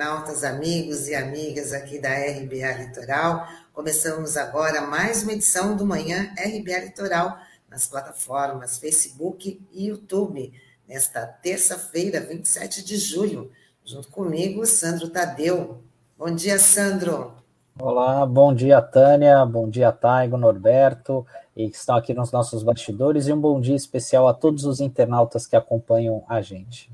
internautas, amigos e amigas aqui da RBA Litoral. Começamos agora mais uma edição do Manhã RBA Litoral nas plataformas Facebook e YouTube, nesta terça-feira, 27 de julho. Junto comigo, Sandro Tadeu. Bom dia, Sandro. Olá, bom dia, Tânia, bom dia, Taigo, Norberto, e que estão aqui nos nossos bastidores, e um bom dia especial a todos os internautas que acompanham a gente.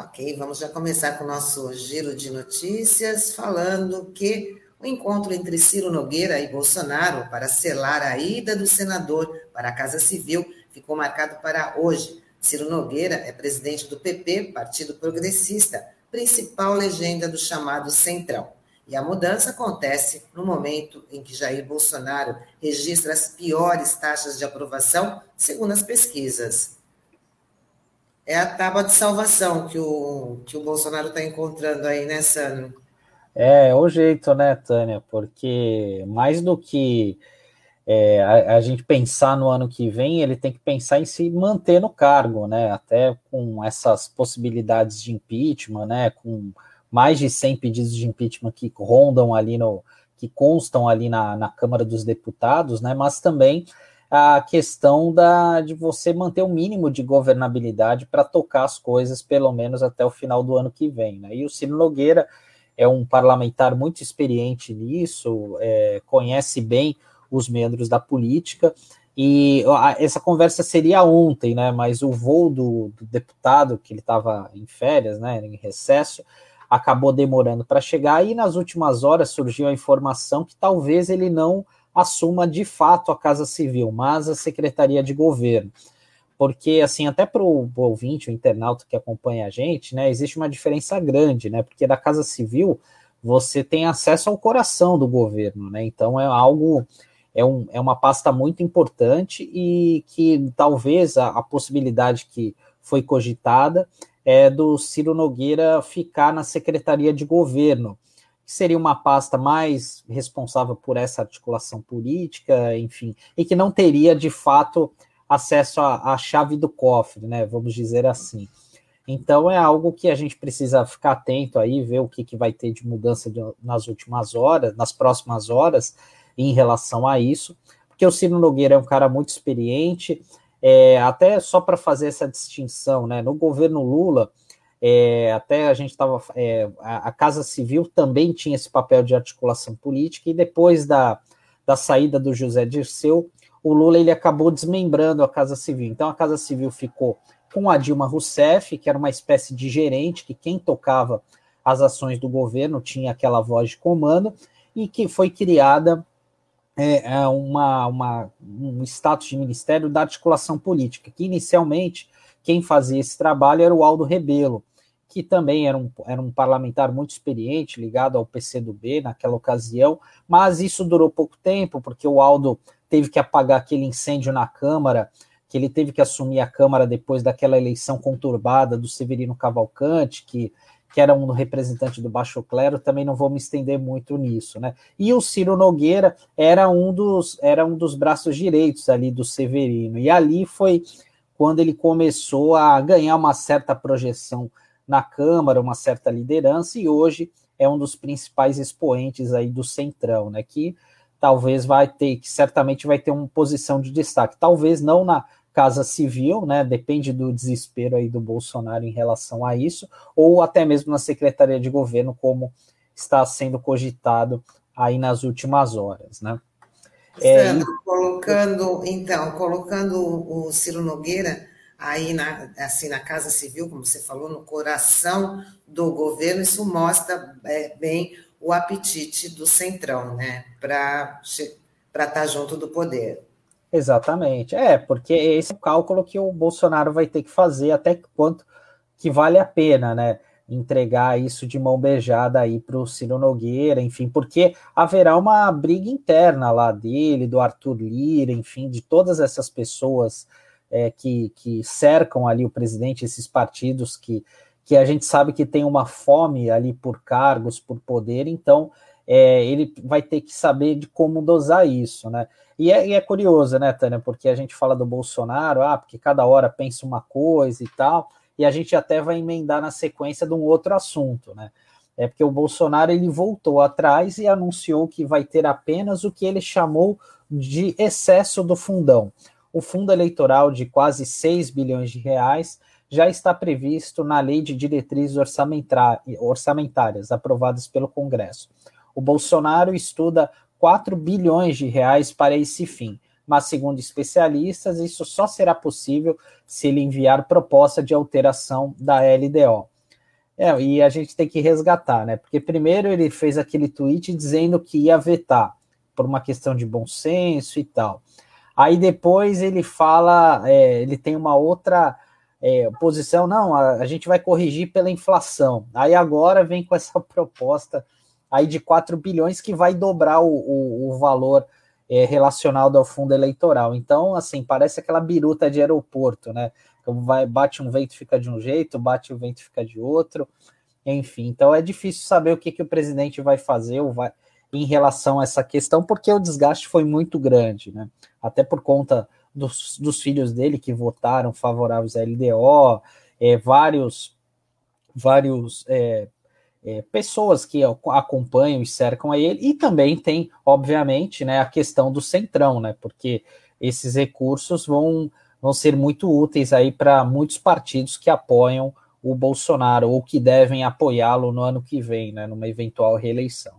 Ok, vamos já começar com o nosso giro de notícias, falando que o encontro entre Ciro Nogueira e Bolsonaro para selar a ida do senador para a Casa Civil ficou marcado para hoje. Ciro Nogueira é presidente do PP, Partido Progressista, principal legenda do chamado Centrão. E a mudança acontece no momento em que Jair Bolsonaro registra as piores taxas de aprovação, segundo as pesquisas é a tábua de salvação que o, que o Bolsonaro está encontrando aí, né, Sandro? É, é o jeito, né, Tânia? Porque mais do que é, a, a, gente pensar no ano que vem, ele tem que pensar em se manter no cargo, né? Até com essas possibilidades de impeachment, né? Com mais de 100 pedidos de impeachment que rondam ali no. que constam ali na, na Câmara dos Deputados, né? Mas também a questão da, de você manter o um mínimo de governabilidade para tocar as coisas, pelo menos até o final do ano que vem. Né? E o Ciro Nogueira é um parlamentar muito experiente nisso, é, conhece bem os membros da política, e essa conversa seria ontem, né? Mas o voo do, do deputado, que ele estava em férias, né? Em recesso, acabou demorando para chegar, e nas últimas horas surgiu a informação que talvez ele não assuma de fato a Casa Civil, mas a Secretaria de Governo. Porque, assim, até para o ouvinte, o internauta que acompanha a gente, né, existe uma diferença grande, né? Porque da Casa Civil você tem acesso ao coração do governo, né? Então é algo, é, um, é uma pasta muito importante e que talvez a, a possibilidade que foi cogitada é do Ciro Nogueira ficar na Secretaria de Governo que seria uma pasta mais responsável por essa articulação política, enfim, e que não teria de fato acesso à, à chave do cofre, né? Vamos dizer assim. Então é algo que a gente precisa ficar atento aí, ver o que, que vai ter de mudança de, nas últimas horas, nas próximas horas, em relação a isso, porque o Ciro Nogueira é um cara muito experiente, é, até só para fazer essa distinção, né? No governo Lula, é, até a gente estava. É, a, a, Casa Civil também tinha esse papel de articulação política, e depois da, da saída do José Dirceu, o Lula ele acabou desmembrando a Casa Civil. Então a Casa Civil ficou com a Dilma Rousseff, que era uma espécie de gerente, que quem tocava as ações do governo tinha aquela voz de comando, e que foi criada é, é uma, uma, um status de ministério da articulação política, que inicialmente quem fazia esse trabalho era o Aldo Rebelo, que também era um, era um parlamentar muito experiente, ligado ao PCdoB naquela ocasião, mas isso durou pouco tempo, porque o Aldo teve que apagar aquele incêndio na Câmara, que ele teve que assumir a Câmara depois daquela eleição conturbada do Severino Cavalcante, que, que era um representante do Baixo Clero, também não vou me estender muito nisso, né? E o Ciro Nogueira era um dos, era um dos braços direitos ali do Severino, e ali foi quando ele começou a ganhar uma certa projeção na Câmara, uma certa liderança, e hoje é um dos principais expoentes aí do Centrão, né? Que talvez vai ter, que certamente vai ter uma posição de destaque. Talvez não na Casa Civil, né? Depende do desespero aí do Bolsonaro em relação a isso, ou até mesmo na Secretaria de Governo, como está sendo cogitado aí nas últimas horas, né? Sandro, é, colocando, então, colocando o Ciro Nogueira aí na, assim, na Casa Civil, como você falou, no coração do governo, isso mostra é, bem o apetite do Centrão, né, para estar tá junto do poder. Exatamente, é, porque esse é o cálculo que o Bolsonaro vai ter que fazer até quanto que vale a pena, né, entregar isso de mão beijada aí para o Ciro Nogueira, enfim, porque haverá uma briga interna lá dele, do Arthur Lira, enfim, de todas essas pessoas é, que, que cercam ali o presidente, esses partidos que, que a gente sabe que tem uma fome ali por cargos, por poder, então é, ele vai ter que saber de como dosar isso, né? E é, e é, curioso, né, Tânia, porque a gente fala do Bolsonaro, ah, porque cada hora pensa uma coisa e tal, e a gente até vai emendar na sequência de um outro assunto, né? é porque o Bolsonaro ele voltou atrás e anunciou que vai ter apenas o que ele chamou de excesso do fundão. O fundo eleitoral de quase 6 bilhões de reais já está previsto na Lei de Diretrizes Orçamentárias, aprovadas pelo Congresso. O Bolsonaro estuda 4 bilhões de reais para esse fim, mas, segundo especialistas, isso só será possível se ele enviar proposta de alteração da LDO. É, e a gente tem que resgatar, né? Porque primeiro ele fez aquele tweet dizendo que ia vetar por uma questão de bom senso e tal. Aí depois ele fala, é, ele tem uma outra é, posição, não, a, a, gente vai corrigir pela inflação. Aí agora vem com essa proposta aí de 4 bilhões que vai dobrar o, o, o valor é, relacionado ao fundo eleitoral. Então, assim, parece aquela biruta de aeroporto, né? Então vai, bate um vento fica de um jeito, bate o um vento fica de outro, enfim. Então é difícil saber o que, que o presidente vai fazer ou vai em relação a essa questão, porque o desgaste foi muito grande, né? Até por conta dos, dos filhos dele que votaram favoráveis à LDO, é, vários, vários é, é, pessoas que acompanham e cercam a ele, e também tem, obviamente, né, a questão do centrão, né? Porque esses recursos vão vão ser muito úteis aí para muitos partidos que apoiam o Bolsonaro ou que devem apoiá-lo no ano que vem, né, numa eventual reeleição.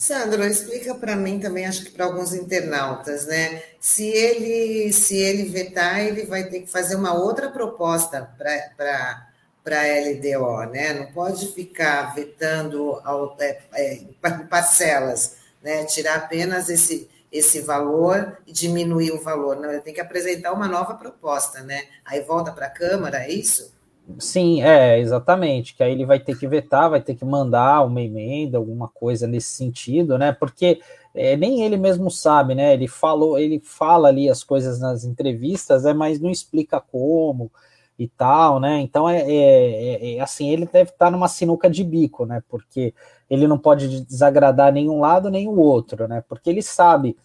Sandro, explica para mim também, acho que para alguns internautas, né? Se ele se ele vetar, ele vai ter que fazer uma outra proposta para para a LDO, né? Não pode ficar vetando ao, é, é, parcelas, né? Tirar apenas esse esse valor e diminuir o valor. Não, ele tem que apresentar uma nova proposta, né? Aí volta para a Câmara, é isso? Sim, é, exatamente. Que aí ele vai ter que vetar, vai ter que mandar uma emenda, alguma coisa nesse sentido, né? Porque é, nem ele mesmo sabe, né? Ele falou, ele fala ali as coisas nas entrevistas, é, mas não explica como e tal, né? Então é, é, é, é assim, ele deve estar numa sinuca de bico, né? Porque ele não pode desagradar nenhum lado nem o outro, né? Porque ele sabe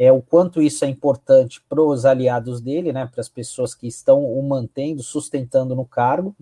é, o quanto isso é importante para os aliados dele, né? Para as pessoas que estão o mantendo, sustentando no cargo.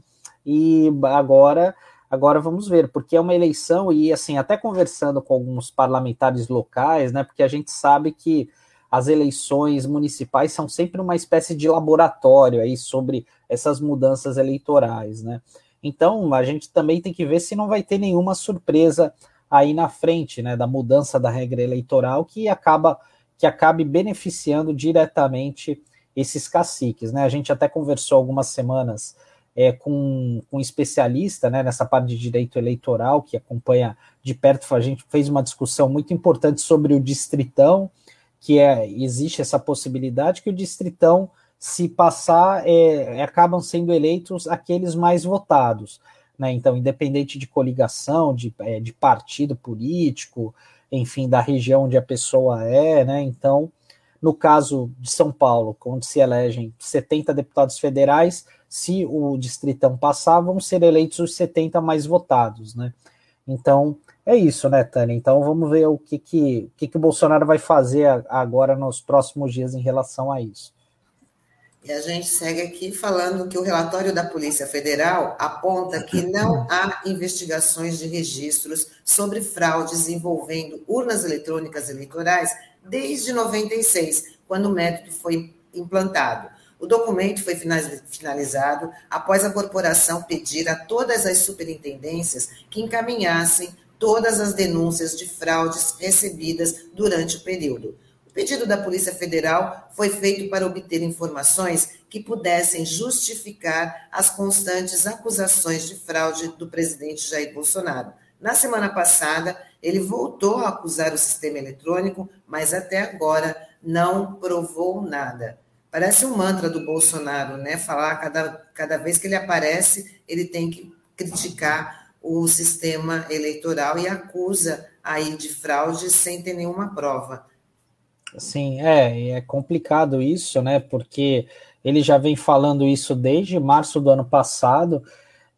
E agora, agora vamos ver, porque é uma eleição e assim até conversando com alguns parlamentares locais, né? Porque a gente sabe que as eleições municipais são sempre uma espécie de laboratório aí sobre essas mudanças eleitorais, né? Então, a gente também tem que ver se não vai ter nenhuma surpresa aí na frente, né, da mudança da regra eleitoral que acaba que acabe beneficiando diretamente esses caciques, né? A gente até conversou algumas semanas é, com, com um especialista, né, nessa parte de direito eleitoral que acompanha de perto. A gente fez uma discussão muito importante sobre o distritão, que é existe essa possibilidade que o distritão se passar, é, acabam sendo eleitos aqueles mais votados. Né? Então, independente de coligação, de, é, de partido político, enfim, da região onde a pessoa é, né? Então, no caso de São Paulo, onde se elegem 70 deputados federais, se o distritão passar, vão ser eleitos os 70 mais votados, né? Então, é isso, né, Tânia? Então, vamos ver o que, que, que, que o Bolsonaro vai fazer agora nos próximos dias em relação a isso. E a gente segue aqui falando que o relatório da Polícia Federal aponta que não há investigações de registros sobre fraudes envolvendo urnas eletrônicas eleitorais desde 96, quando o método foi implantado. O documento foi finalizado após a corporação pedir a todas as superintendências que encaminhassem todas as denúncias de fraudes recebidas durante o período pedido da Polícia Federal foi feito para obter informações que pudessem justificar as constantes acusações de fraude do presidente Jair Bolsonaro. Na semana passada, ele voltou a acusar o sistema eletrônico, mas até agora não provou nada. Parece um mantra do Bolsonaro, né? Falar cada, cada vez que ele aparece, ele tem que criticar o sistema eleitoral e acusa aí de fraude sem ter nenhuma prova. Sim, é, é complicado isso, né? Porque ele já vem falando isso desde março do ano passado,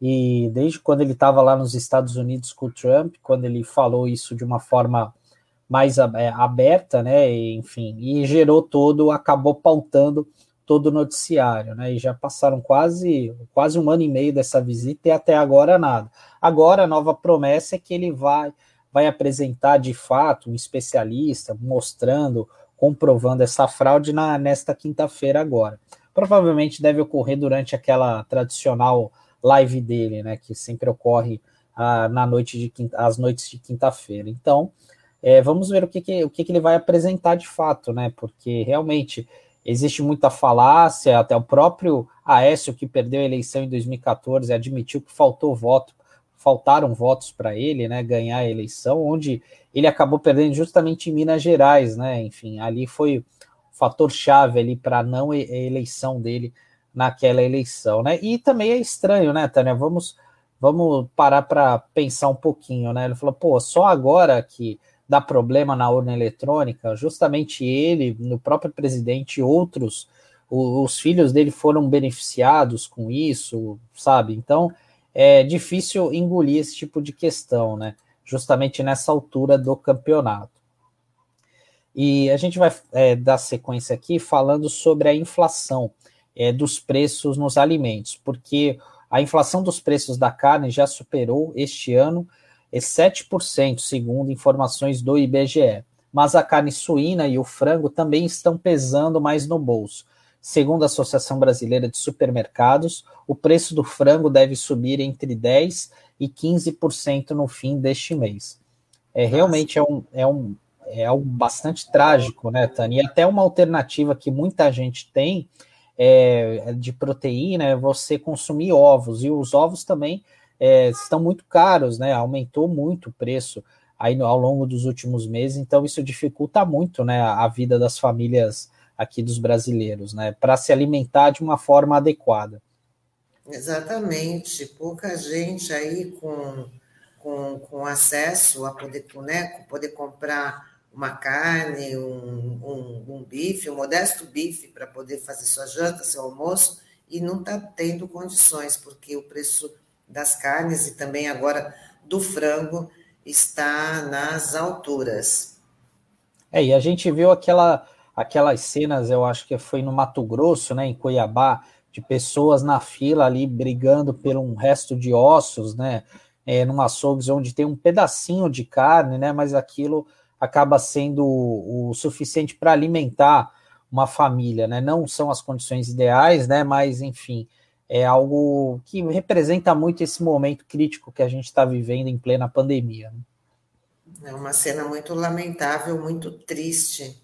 e desde quando ele estava lá nos Estados Unidos com o Trump, quando ele falou isso de uma forma mais é, aberta, né? Enfim, e gerou todo, acabou pautando todo o noticiário, né? E já passaram quase, quase um ano e meio dessa visita e até agora nada. Agora a nova promessa é que ele vai, vai apresentar de fato um especialista mostrando, comprovando essa fraude na, nesta quinta-feira agora. Provavelmente deve ocorrer durante aquela tradicional live dele, né? Que sempre ocorre ah, na noite de quinta, às noites de quinta-feira. Então, é, vamos ver o que, que, o que, que ele vai apresentar de fato, né? Porque realmente existe muita falácia, até o próprio Aécio, que perdeu a eleição em 2014, admitiu que faltou voto, faltaram votos para ele, né, ganhar a eleição, onde ele acabou perdendo justamente em Minas Gerais, né, enfim, ali foi o fator chave ali para não eleição dele naquela eleição, né, e também é estranho, né, Tânia, vamos, vamos parar para pensar um pouquinho, né, ele falou, pô, só agora que dá problema na urna eletrônica, justamente ele, no próprio presidente e outros, os, os filhos dele foram beneficiados com isso, sabe? Então é difícil engolir esse tipo de questão, né? Justamente nessa altura do campeonato. E a gente vai é, dar sequência aqui falando sobre a inflação é, dos preços nos alimentos, porque a inflação dos preços da carne já superou este ano é 7%, segundo informações do IBGE. Mas a carne suína e o frango também estão pesando mais no bolso. Segundo a Associação Brasileira de Supermercados, o preço do frango deve subir entre 10% e 15% no fim deste mês. É realmente é um, é um é algo bastante trágico, né, Tani? E até uma alternativa que muita gente tem é, de proteína é você consumir ovos, e os ovos também é, estão muito caros, né? Aumentou muito o preço aí no, ao longo dos últimos meses, então isso dificulta muito né, a vida das famílias aqui dos brasileiros, né? Para se alimentar de uma forma adequada. Exatamente, pouca gente aí com, com, com acesso a poder, né, poder comprar uma carne, um, um, um bife, um modesto bife para poder fazer sua janta, seu almoço, e não está tendo condições, porque o preço das carnes e também agora do frango está nas alturas. É, e a gente viu aquela, aquelas cenas, eu acho que foi no Mato Grosso, né, em Cuiabá, de pessoas na fila ali brigando por um resto de ossos, né, é, num açougue onde tem um pedacinho de carne, né, mas aquilo acaba sendo o, o suficiente para alimentar uma família, né, não são as condições ideais, né, mas enfim, é algo que representa muito esse momento crítico que a gente está vivendo em plena pandemia. Né? É uma cena muito lamentável, muito triste,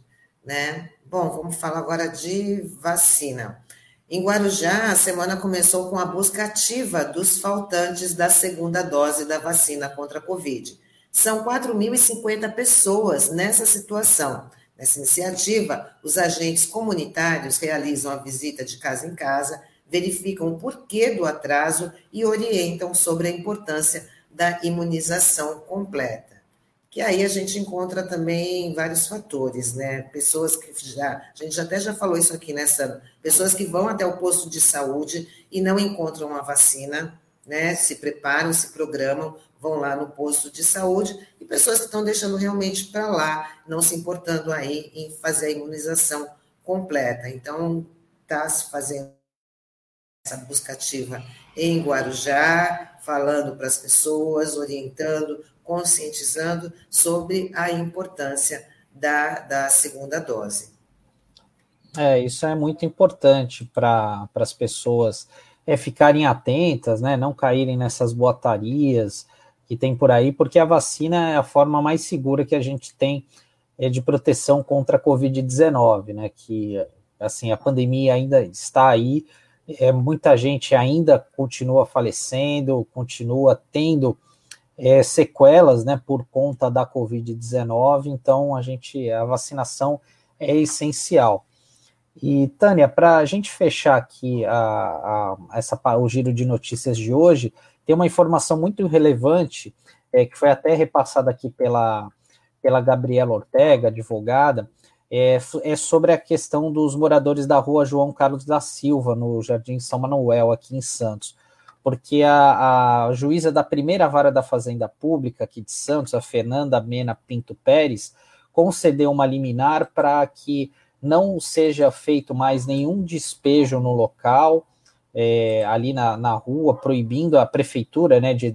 né? Bom, vamos falar agora de vacina. Em Guarujá, a semana começou com a busca ativa dos faltantes da segunda dose da vacina contra a Covid. São 4.050 pessoas nessa situação. Nessa iniciativa, os agentes comunitários realizam a visita de casa em casa verificam o porquê do atraso e orientam sobre a importância da imunização completa. Que aí a gente encontra também vários fatores, né? Pessoas que já, a gente até já falou isso aqui nessa, pessoas que vão até o posto de saúde e não encontram a vacina, né? Se preparam, se programam, vão lá no posto de saúde e pessoas que estão deixando realmente para lá, não se importando aí em fazer a imunização completa. Então, está se fazendo essa busca ativa em Guarujá, falando para as pessoas, orientando, conscientizando sobre a importância da, da segunda dose. É, isso é muito importante para as pessoas é, ficarem atentas, né, não caírem nessas boatarias que tem por aí, porque a vacina é a forma mais segura que a gente tem é, de proteção contra a Covid-19, né, que assim, a pandemia ainda está aí, é, muita gente ainda continua falecendo, continua tendo é, sequelas, né, por conta da Covid-19. Então, a gente, a vacinação é essencial. E Tânia, para a gente fechar aqui a, a, essa, o giro de notícias de hoje, tem uma informação muito relevante é, que foi até repassada aqui pela, pela Gabriela Ortega, advogada, é, é, sobre a questão dos moradores da rua João Carlos da Silva, no Jardim São Manuel, aqui em Santos. Porque a, a juíza da primeira vara da Fazenda Pública aqui de Santos, a Fernanda Mena Pinto Pérez, concedeu uma liminar para que não seja feito mais nenhum despejo no local, é, ali na, na rua, proibindo a prefeitura né, de,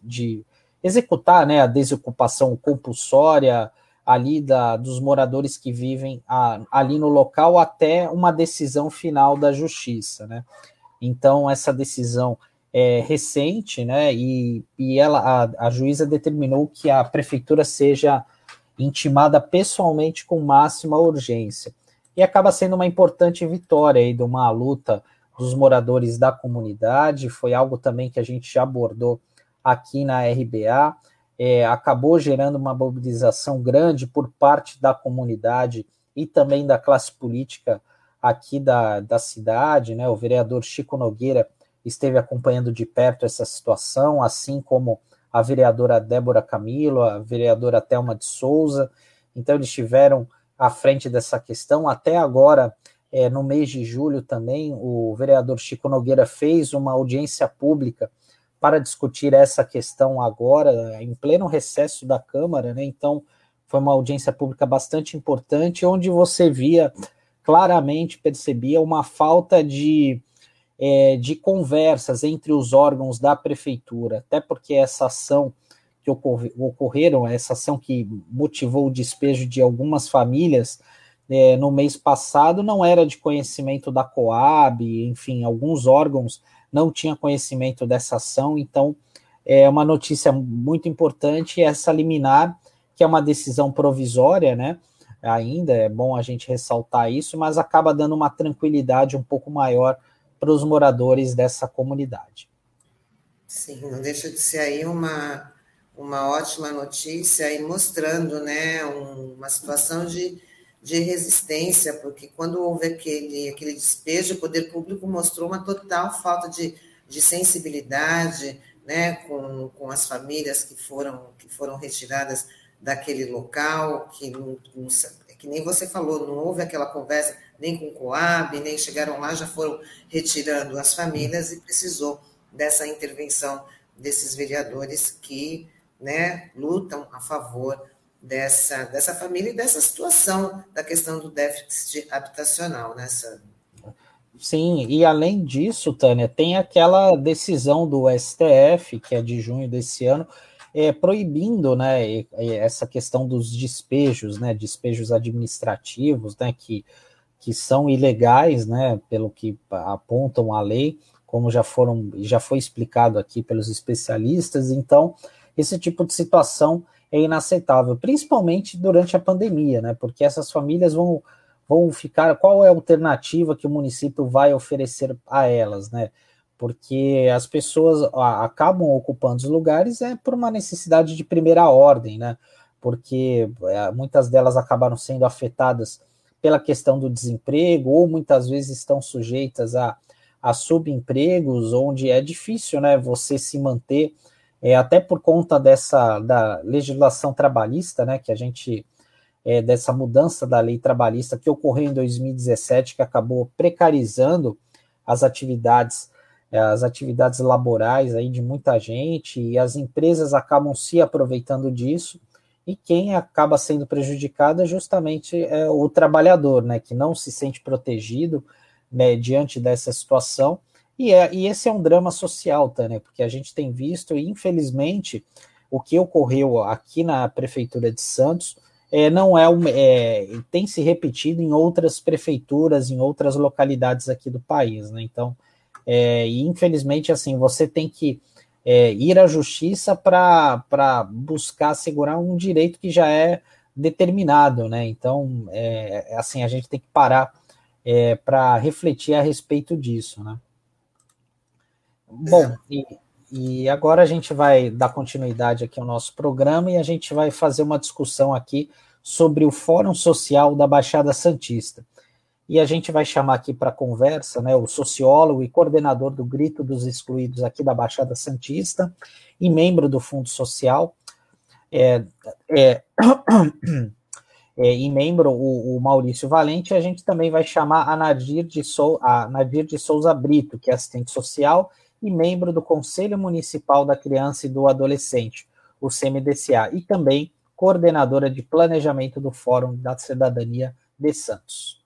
de executar né, a desocupação compulsória ali da, dos moradores que vivem a, ali no local até uma decisão final da justiça. Né? Então, essa decisão é recente, né, e, e ela, a, a juíza determinou que a prefeitura seja intimada pessoalmente com máxima urgência. E acaba sendo uma importante vitória aí de uma luta dos moradores da comunidade, foi algo também que a gente já abordou aqui na RBA, é, acabou gerando uma mobilização grande por parte da comunidade e também da classe política aqui da, da cidade, né? O vereador Chico Nogueira esteve acompanhando de perto essa situação, assim como a vereadora Débora Camilo, a vereadora Thelma de Souza. Então, eles estiveram à frente dessa questão. Até agora, é, no mês de julho também, o vereador Chico Nogueira fez uma audiência pública para discutir essa questão agora, em pleno recesso da Câmara, né? Então, foi uma audiência pública bastante importante, onde você via claramente, percebia uma falta de, é, de conversas entre os órgãos da prefeitura, até porque essa ação que ocorre, ocorreram, essa ação que motivou o despejo de algumas famílias é, no mês passado, não era de conhecimento da Coab, enfim, alguns órgãos não tinha conhecimento dessa ação, então é uma notícia muito importante essa liminar, que é uma decisão provisória, né? Ainda é bom a gente ressaltar isso, mas acaba dando uma tranquilidade um pouco maior para os moradores dessa comunidade. Sim, não deixa de ser aí uma, uma ótima notícia e mostrando né, uma situação de de resistência, porque quando houve aquele, aquele despejo, o poder público mostrou uma total falta de, de sensibilidade né, com, com as famílias que foram, que foram retiradas daquele local, que, não, não, que nem você falou, não houve aquela conversa nem com Coab, nem chegaram lá, já foram retirando as famílias e precisou dessa intervenção desses vereadores que né, lutam a favor dessa, dessa família e dessa situação da questão do déficit habitacional, né, Sandro? Sim, e além disso, Tânia, tem aquela decisão do STF, que é de junho desse ano, é, proibindo né, essa questão dos despejos, né, despejos administrativos, né, que, que são ilegais, né, pelo que apontam a lei, como já foram já foi explicado aqui pelos especialistas. Então, esse tipo de situação é inaceitável, principalmente durante a pandemia, né? Porque essas famílias vão, vão ficar. Qual é a alternativa que o município vai oferecer a elas, né? Porque as pessoas acabam ocupando os lugares é por uma necessidade de primeira ordem, né? Porque é, muitas delas acabaram sendo afetadas pela questão do desemprego, ou muitas vezes estão sujeitas a, a subempregos, onde é difícil, né? Você se manter é, até por conta dessa da legislação trabalhista, né, que a gente é, dessa mudança da lei trabalhista que ocorreu em 2017, que acabou precarizando as atividades é, as atividades laborais aí de muita gente e as empresas acabam se aproveitando disso e quem acaba sendo prejudicado é justamente é, o trabalhador, né, que não se sente protegido né, diante dessa situação e, é, e esse é um drama social, Tânia, porque a gente tem visto, e infelizmente, o que ocorreu aqui na Prefeitura de Santos é, não é, um, é, tem se repetido em outras prefeituras, em outras localidades aqui do país, né? Então, é, infelizmente, assim, você tem que é, ir à justiça para buscar assegurar um direito que já é determinado, né? Então, é, assim, a gente tem que parar é, para refletir a respeito disso, né? Bom, e, e, agora a gente vai dar continuidade aqui ao nosso programa e a gente vai fazer uma discussão aqui sobre o Fórum Social da Baixada Santista. E a gente vai chamar aqui para conversa né, o sociólogo e coordenador do Grito dos Excluídos aqui da Baixada Santista e membro do Fundo Social, é, é, é, e membro o, o, Maurício Valente, a gente também vai chamar a Nadir de, Sou, a Nadir de Souza Brito, que é assistente social e membro do Conselho Municipal da Criança e do Adolescente, o CMDCA, e também coordenadora de planejamento do Fórum da Cidadania de Santos.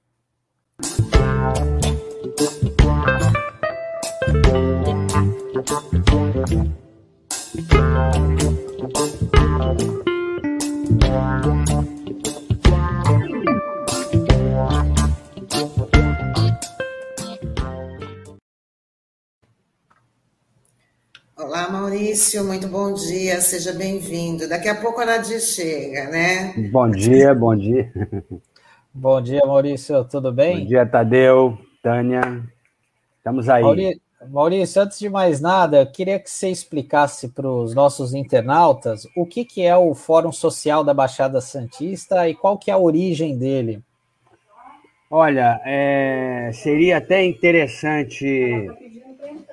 Olá, Maurício, muito bom dia, seja bem-vindo. Daqui a pouco a Nadir chega, né? Bom dia, bom dia. Bom dia, Maurício, tudo bem? Bom dia, Tadeu, Tânia, estamos aí. Maurício, Maurício, antes de mais nada, eu queria que você explicasse para os nossos internautas o que, que é o Fórum Social da Baixada Santista e qual que é a origem dele. Olha, é, seria até interessante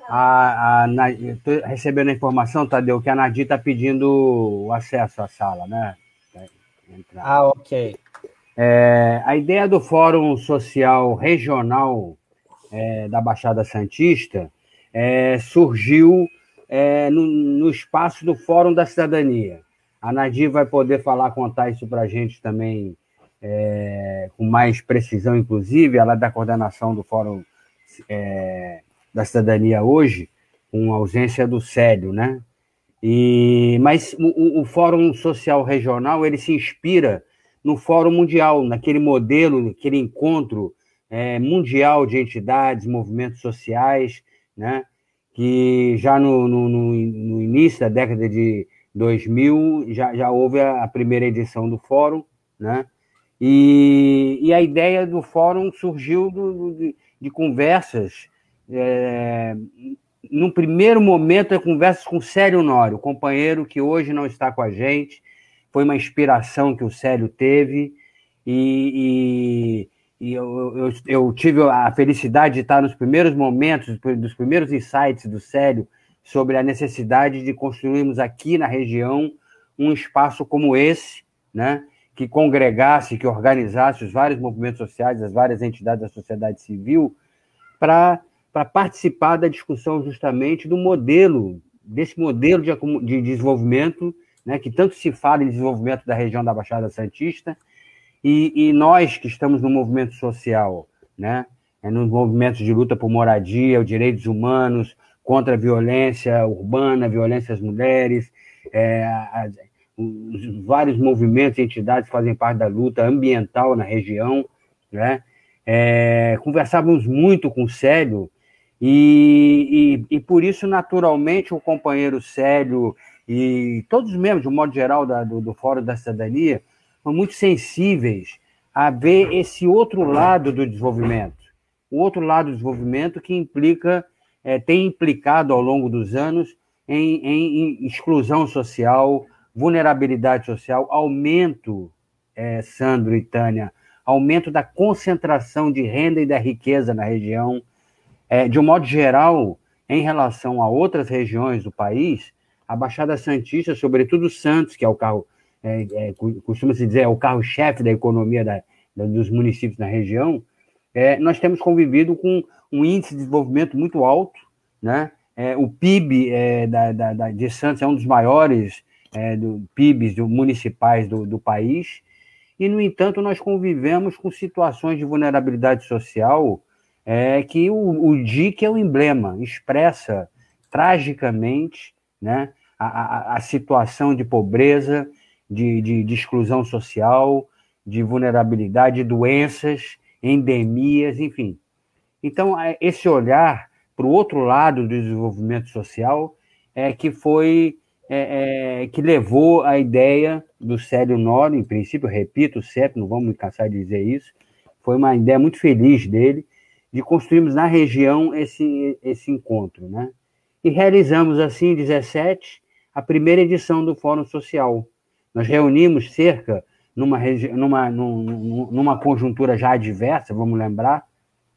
a, a, a, recebendo a informação, Tadeu, que a Nadir está pedindo o acesso à sala, né? Ah, ok. É, a ideia do Fórum Social Regional é, da Baixada Santista é, surgiu é, no, no, espaço do Fórum da Cidadania. A Nadir vai poder falar, contar isso para a gente também é, com mais precisão, inclusive, ela é da coordenação do Fórum é, da cidadania hoje, com ausência do Célio, né? E, mas o, o, Fórum Social Regional ele se inspira no Fórum Mundial, naquele modelo, naquele encontro é, mundial de entidades, movimentos sociais, né? que já no, no, no, início da década de 2000 já, já houve a, primeira edição do Fórum, né? E, e, a ideia do Fórum surgiu do, de, de conversas é, num primeiro momento, eu converso com o Célio Nório, companheiro que hoje não está com a gente. Foi uma inspiração que o Célio teve e, e, eu, eu, eu, tive a felicidade de estar nos primeiros momentos, dos primeiros insights do Célio sobre a necessidade de construirmos aqui na região um espaço como esse, né? que congregasse, que organizasse os vários movimentos sociais, as várias entidades da sociedade civil, para para participar da discussão justamente do modelo, desse modelo de, de desenvolvimento, né, que tanto se fala em desenvolvimento da região da Baixada Santista, e, e nós que estamos no movimento social, né, é, nos movimentos de luta por moradia, os direitos humanos, contra a violência urbana, violência às mulheres, é, os vários movimentos e entidades fazem parte da luta ambiental na região, né? É, conversávamos muito com o Célio e, e, e, por isso, naturalmente, o companheiro Célio e todos os membros, de um modo geral, da, do, do Fórum da Cidadania, muito sensíveis a ver esse outro lado do desenvolvimento. O outro lado do desenvolvimento que implica, é, tem implicado ao longo dos anos em, em, exclusão social, vulnerabilidade social, aumento, é, Sandro e Tânia, aumento da concentração de renda e da riqueza na região, é, de um modo geral, em relação a outras regiões do país, a Baixada Santista, sobretudo Santos, que é o carro, é, é, costuma-se dizer, é o carro-chefe da economia da, da, dos municípios na região, é, nós temos convivido com um índice de desenvolvimento muito alto, né? É, o PIB é, da, da, de Santos é um dos maiores do, PIBs do, municipais do, do país, e, no entanto, nós convivemos com situações de vulnerabilidade social é que o, o DIC é o emblema, expressa tragicamente né, a, a, a situação de pobreza, de, de, de, exclusão social, de vulnerabilidade, de doenças, endemias, enfim. Então, é, esse olhar para o outro lado do desenvolvimento social é que foi é, é, que levou a ideia do Célio Nori, em princípio, repito, certo, não vamos me cansar de dizer isso, foi uma ideia muito feliz dele, de construirmos na região esse, esse encontro, né? E realizamos, assim, em 17, a primeira edição do Fórum Social. Nós reunimos cerca, numa, numa, numa conjuntura já adversa, vamos lembrar,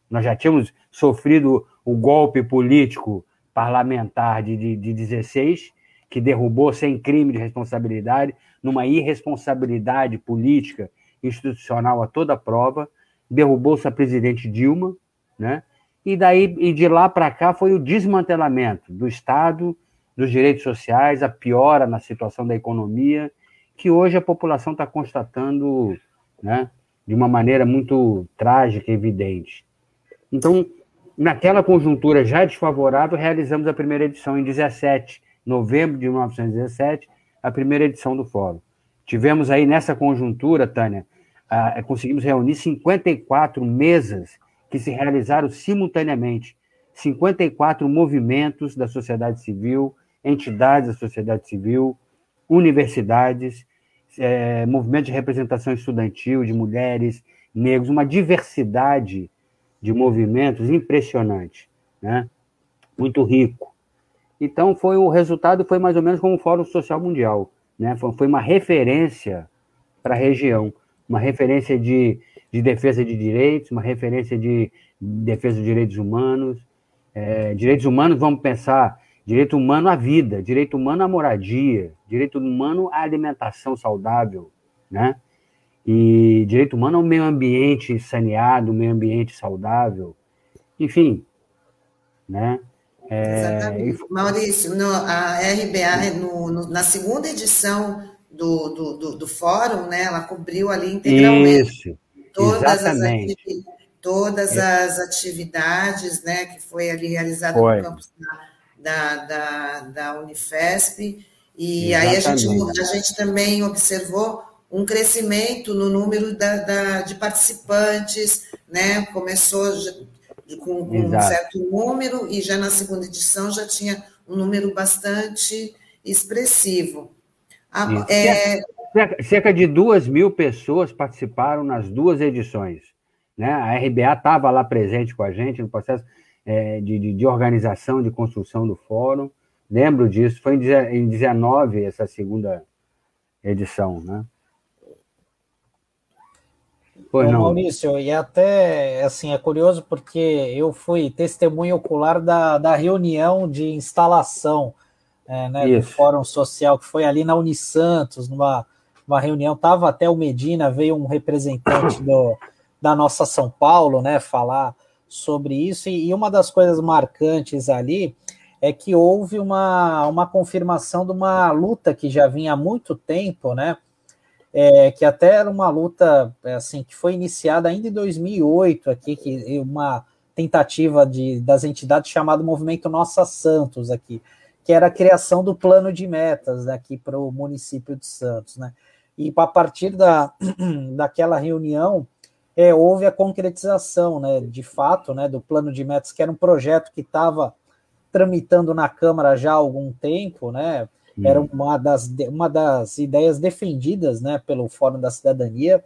nós já tínhamos sofrido o golpe político parlamentar de, de, de 16, que derrubou sem crime de responsabilidade, numa irresponsabilidade política institucional a toda prova, derrubou-se a presidente Dilma, né? E daí e de lá para cá foi o desmantelamento do Estado, dos direitos sociais, a piora na situação da economia, que hoje a população está constatando, né? de uma maneira muito trágica e evidente. Então, naquela conjuntura já desfavorável, realizamos a primeira edição em 17, novembro de 1917, a primeira edição do Fórum. Tivemos aí nessa conjuntura, Tânia, ah, conseguimos reunir 54 mesas que se realizaram simultaneamente, 54 movimentos da sociedade civil, entidades da sociedade civil, universidades, é, movimento de representação estudantil de mulheres, negros, uma diversidade de movimentos impressionante, né? muito rico. Então, foi o resultado foi mais ou menos como o Fórum Social Mundial. Né? Foi uma referência para a região, uma referência de, de defesa de direitos, uma referência de defesa dos direitos humanos. É, direitos humanos, vamos pensar, direito humano à vida, direito humano à moradia, direito humano à alimentação saudável, né? E direito humano ao meio ambiente saneado, meio ambiente saudável, enfim, né? É, Exatamente. Maurício, no, a RBA, no, no, na segunda edição do, do, do, do, fórum, né, ela cobriu ali integralmente Isso, todas, exatamente. as, atividades, todas as atividades né, que foi ali realizada no campus da, da, da Unifesp, e exatamente. aí a gente, a gente também observou um crescimento no número da, da, de participantes, né? Começou com, com um certo número e já na segunda edição já tinha um número bastante expressivo. A, é... cerca, cerca de duas mil pessoas participaram nas duas edições. Né? A RBA estava lá presente com a gente no processo é, de, de, de, organização, de construção do fórum. Lembro disso, foi em 19 essa segunda edição, né? Pois não. Maurício, e até assim é curioso porque eu fui testemunho ocular da, da reunião de instalação é, né, do Fórum Social, que foi ali na Unisantos, numa uma reunião, estava até o Medina, veio um representante do, da nossa São Paulo, né, falar sobre isso, e, uma das coisas marcantes ali é que houve uma, uma confirmação de uma luta que já vinha há muito tempo, né, é, que até era uma luta é, assim que foi iniciada ainda em 2008 aqui, que uma tentativa de, das entidades chamado Movimento Nossa Santos aqui, que era a criação do plano de metas aqui para o município de Santos, né? E a partir da, daquela reunião é, houve a concretização, né, de fato, né, do plano de metas, que era um projeto que estava tramitando na Câmara já há algum tempo, né? Era uma das, uma das ideias defendidas né, pelo Fórum da Cidadania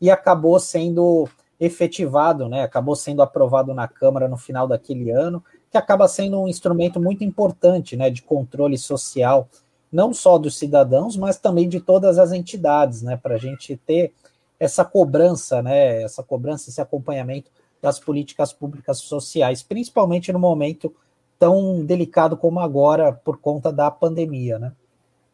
e acabou sendo efetivado, né, acabou sendo aprovado na Câmara no final daquele ano, que acaba sendo um instrumento muito importante né, de controle social, não só dos cidadãos, mas também de todas as entidades, né, para a gente ter essa cobrança, né, essa cobrança, esse acompanhamento das políticas públicas sociais, principalmente no momento tão delicado como agora por conta da pandemia, né?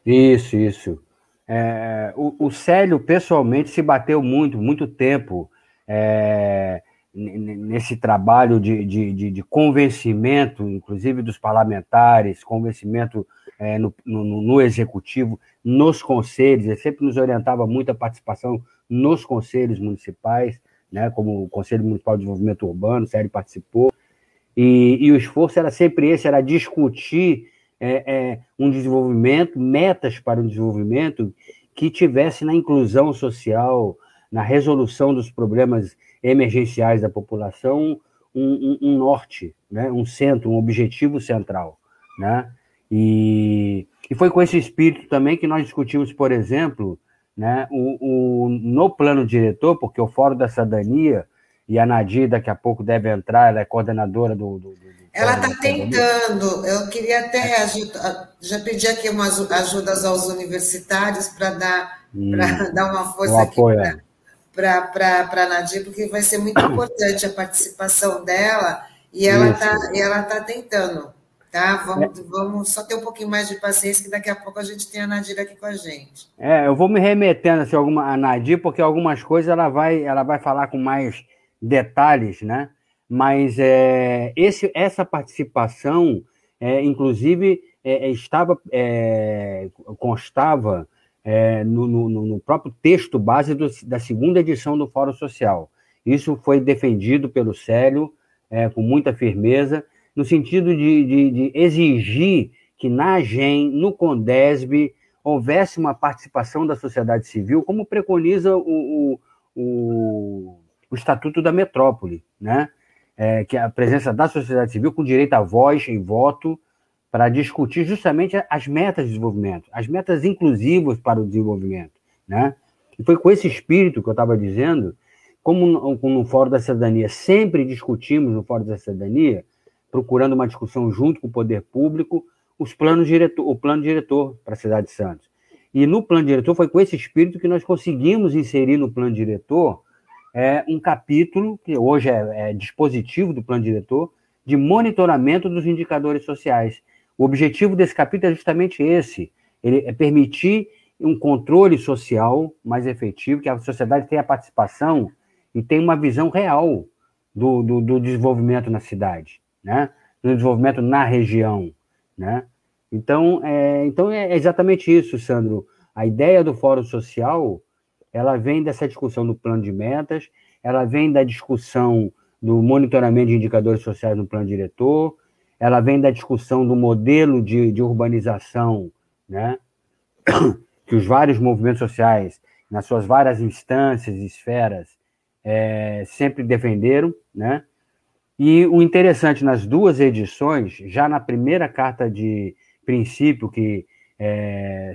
Isso, isso. É, o, o Célio, pessoalmente, se bateu muito, muito tempo é, nesse trabalho de, de, de, convencimento, inclusive dos parlamentares, convencimento é, no, no, no, executivo, nos conselhos, ele sempre nos orientava muito a participação nos conselhos municipais, né, como o Conselho Municipal de Desenvolvimento Urbano, o Célio participou, e, e o esforço era sempre esse, era discutir é, é, um desenvolvimento, metas para o desenvolvimento que tivesse na inclusão social, na resolução dos problemas emergenciais da população, um, um, um norte, né? um centro, um objetivo central. Né? E, e foi com esse espírito também que nós discutimos, por exemplo, né, o, o, no plano diretor, porque o Fórum da Cidadania e a Nadir daqui a pouco deve entrar, ela é coordenadora do. do, do ela está tentando, eu queria até já pedir aqui umas ajudas aos universitários para dar, hum, dar uma força aqui para a Nadir, porque vai ser muito importante a participação dela e ela está tá tentando. Tá, vamos, é. vamos só ter um pouquinho mais de paciência, que daqui a pouco a gente tem a Nadir aqui com a gente. É, eu vou me remetendo assim, alguma, a Nadir, porque algumas coisas ela vai, ela vai falar com mais detalhes, né? Mas é, esse, essa participação, é, inclusive, é, é estava é, constava é, no, no, no, próprio texto base do, da segunda edição do Fórum Social. Isso foi defendido pelo Célio com muita firmeza, no sentido de, de, de, exigir que na AGEM, no CONDESB, houvesse uma participação da sociedade civil, como preconiza o, o, o, o Estatuto da Metrópole, né? É, que é a presença da sociedade civil com direito a voz e voto para discutir justamente as metas de desenvolvimento, as metas inclusivas para o desenvolvimento, né? E foi com esse espírito que eu estava dizendo, como no, no Fórum da Cidadania sempre discutimos no Fórum da Cidadania, procurando uma discussão junto com o poder público, os planos diretor, o plano diretor para a cidade de Santos. E no plano diretor foi com esse espírito que nós conseguimos inserir no plano diretor é, um capítulo, que hoje é, é dispositivo do plano diretor, de monitoramento dos indicadores sociais. O objetivo desse capítulo é justamente esse: ele é permitir um controle social mais efetivo, que a sociedade tenha participação e tenha uma visão real do, do, do desenvolvimento na cidade, né? do desenvolvimento na região. Né? Então, é, então é exatamente isso, Sandro. A ideia do Fórum Social ela vem dessa discussão do plano de metas, ela vem da discussão do monitoramento de indicadores sociais no plano diretor, ela vem da discussão do modelo de, de urbanização, né? que os vários movimentos sociais, nas suas várias instâncias e esferas, é, sempre defenderam, né? E o interessante nas duas edições, já na primeira carta de princípio, que, é,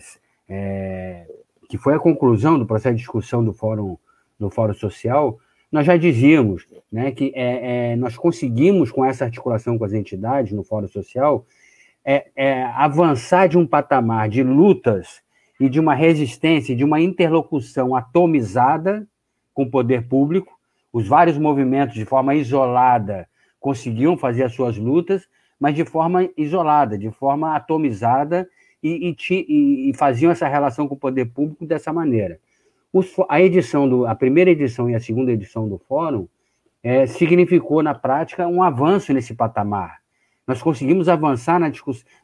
é, que foi a conclusão do processo de discussão do Fórum, do Fórum Social, nós já dizíamos né, que é, é, nós conseguimos, com essa articulação com as entidades no Fórum Social, é, é, avançar de um patamar de lutas e de uma resistência, de uma interlocução atomizada com o poder público. Os vários movimentos, de forma isolada, conseguiam fazer as suas lutas, mas de forma isolada, de forma atomizada, e, e, e faziam essa relação com o poder público dessa maneira a edição do, a primeira edição e a segunda edição do fórum é, significou na prática um avanço nesse patamar. Nós conseguimos avançar na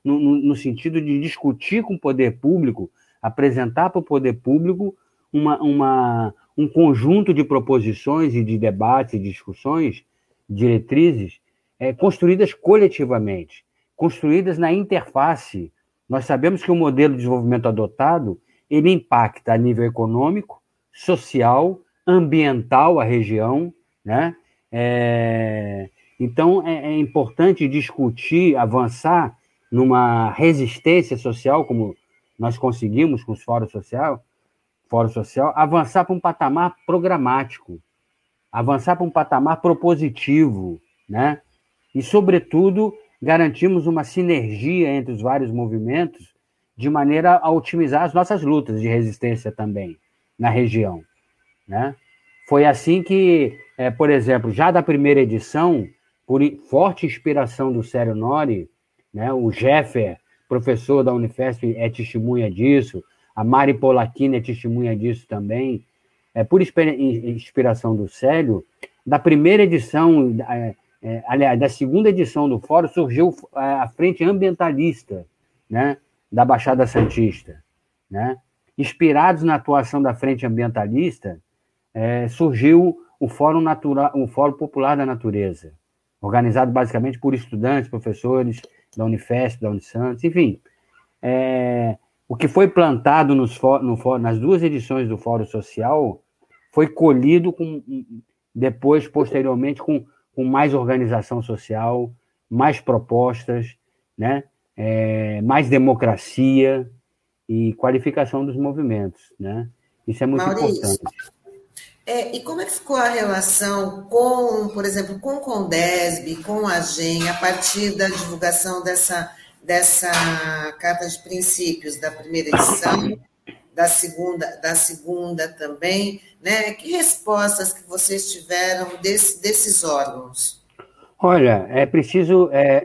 no, no, no sentido de discutir com o poder público, apresentar para o poder público uma, uma, um conjunto de proposições e de debates e discussões, diretrizes, é, construídas coletivamente, construídas na interface. Nós sabemos que o modelo de desenvolvimento adotado ele impacta a nível econômico, social, ambiental a região, né? É, então é, é, importante discutir, avançar numa resistência social, como nós conseguimos com os fóruns social, fórum social, avançar para um patamar programático, avançar para um patamar propositivo, né? E sobretudo garantimos uma sinergia entre os vários movimentos de maneira a otimizar as nossas lutas de resistência também na região. Né? Foi assim que, é, por exemplo, já da primeira edição, por forte inspiração do Sério Nori, né, o Jeffer, professor da Unifesp, é testemunha disso, a Mari Polacchini é testemunha disso também, é, por inspiração do Célio, da primeira edição, é, é, aliás, da segunda edição do Fórum, surgiu a frente ambientalista né, da Baixada Santista. Né? inspirados na atuação da Frente Ambientalista, é, surgiu o Fórum, o Fórum Popular da Natureza, organizado basicamente por estudantes, professores da Unifesp, da Unisantos, enfim. É, o que foi plantado nos, no, nas duas edições do Fórum Social foi colhido com, depois, posteriormente, com, com mais organização social, mais propostas, né? É, mais democracia, e qualificação dos movimentos, né? Isso é muito Maurício, importante. É, e como é que ficou a relação com, por exemplo, com o Condesb, com a GEM, a partir da divulgação dessa, dessa carta de princípios da primeira edição, da segunda, da segunda também, né? Que respostas que vocês tiveram desse, desses órgãos? Olha, é preciso é,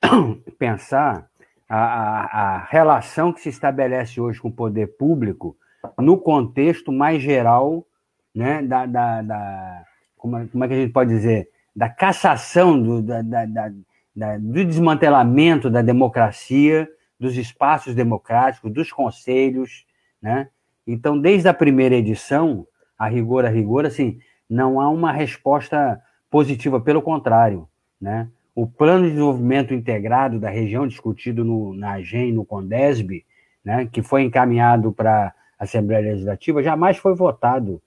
pensar a, a, relação que se estabelece hoje com o poder público no contexto mais geral né, da, da, da como, é, como, é que a gente pode dizer, da cassação, do, da, da, do desmantelamento da democracia, dos espaços democráticos, dos conselhos, né? Então, desde a primeira edição, a rigor, a rigor, assim, não há uma resposta positiva, pelo contrário, né? O plano de desenvolvimento integrado da região discutido no, na AGEM, no CONDESB, né, que foi encaminhado para a Assembleia Legislativa, jamais foi votado.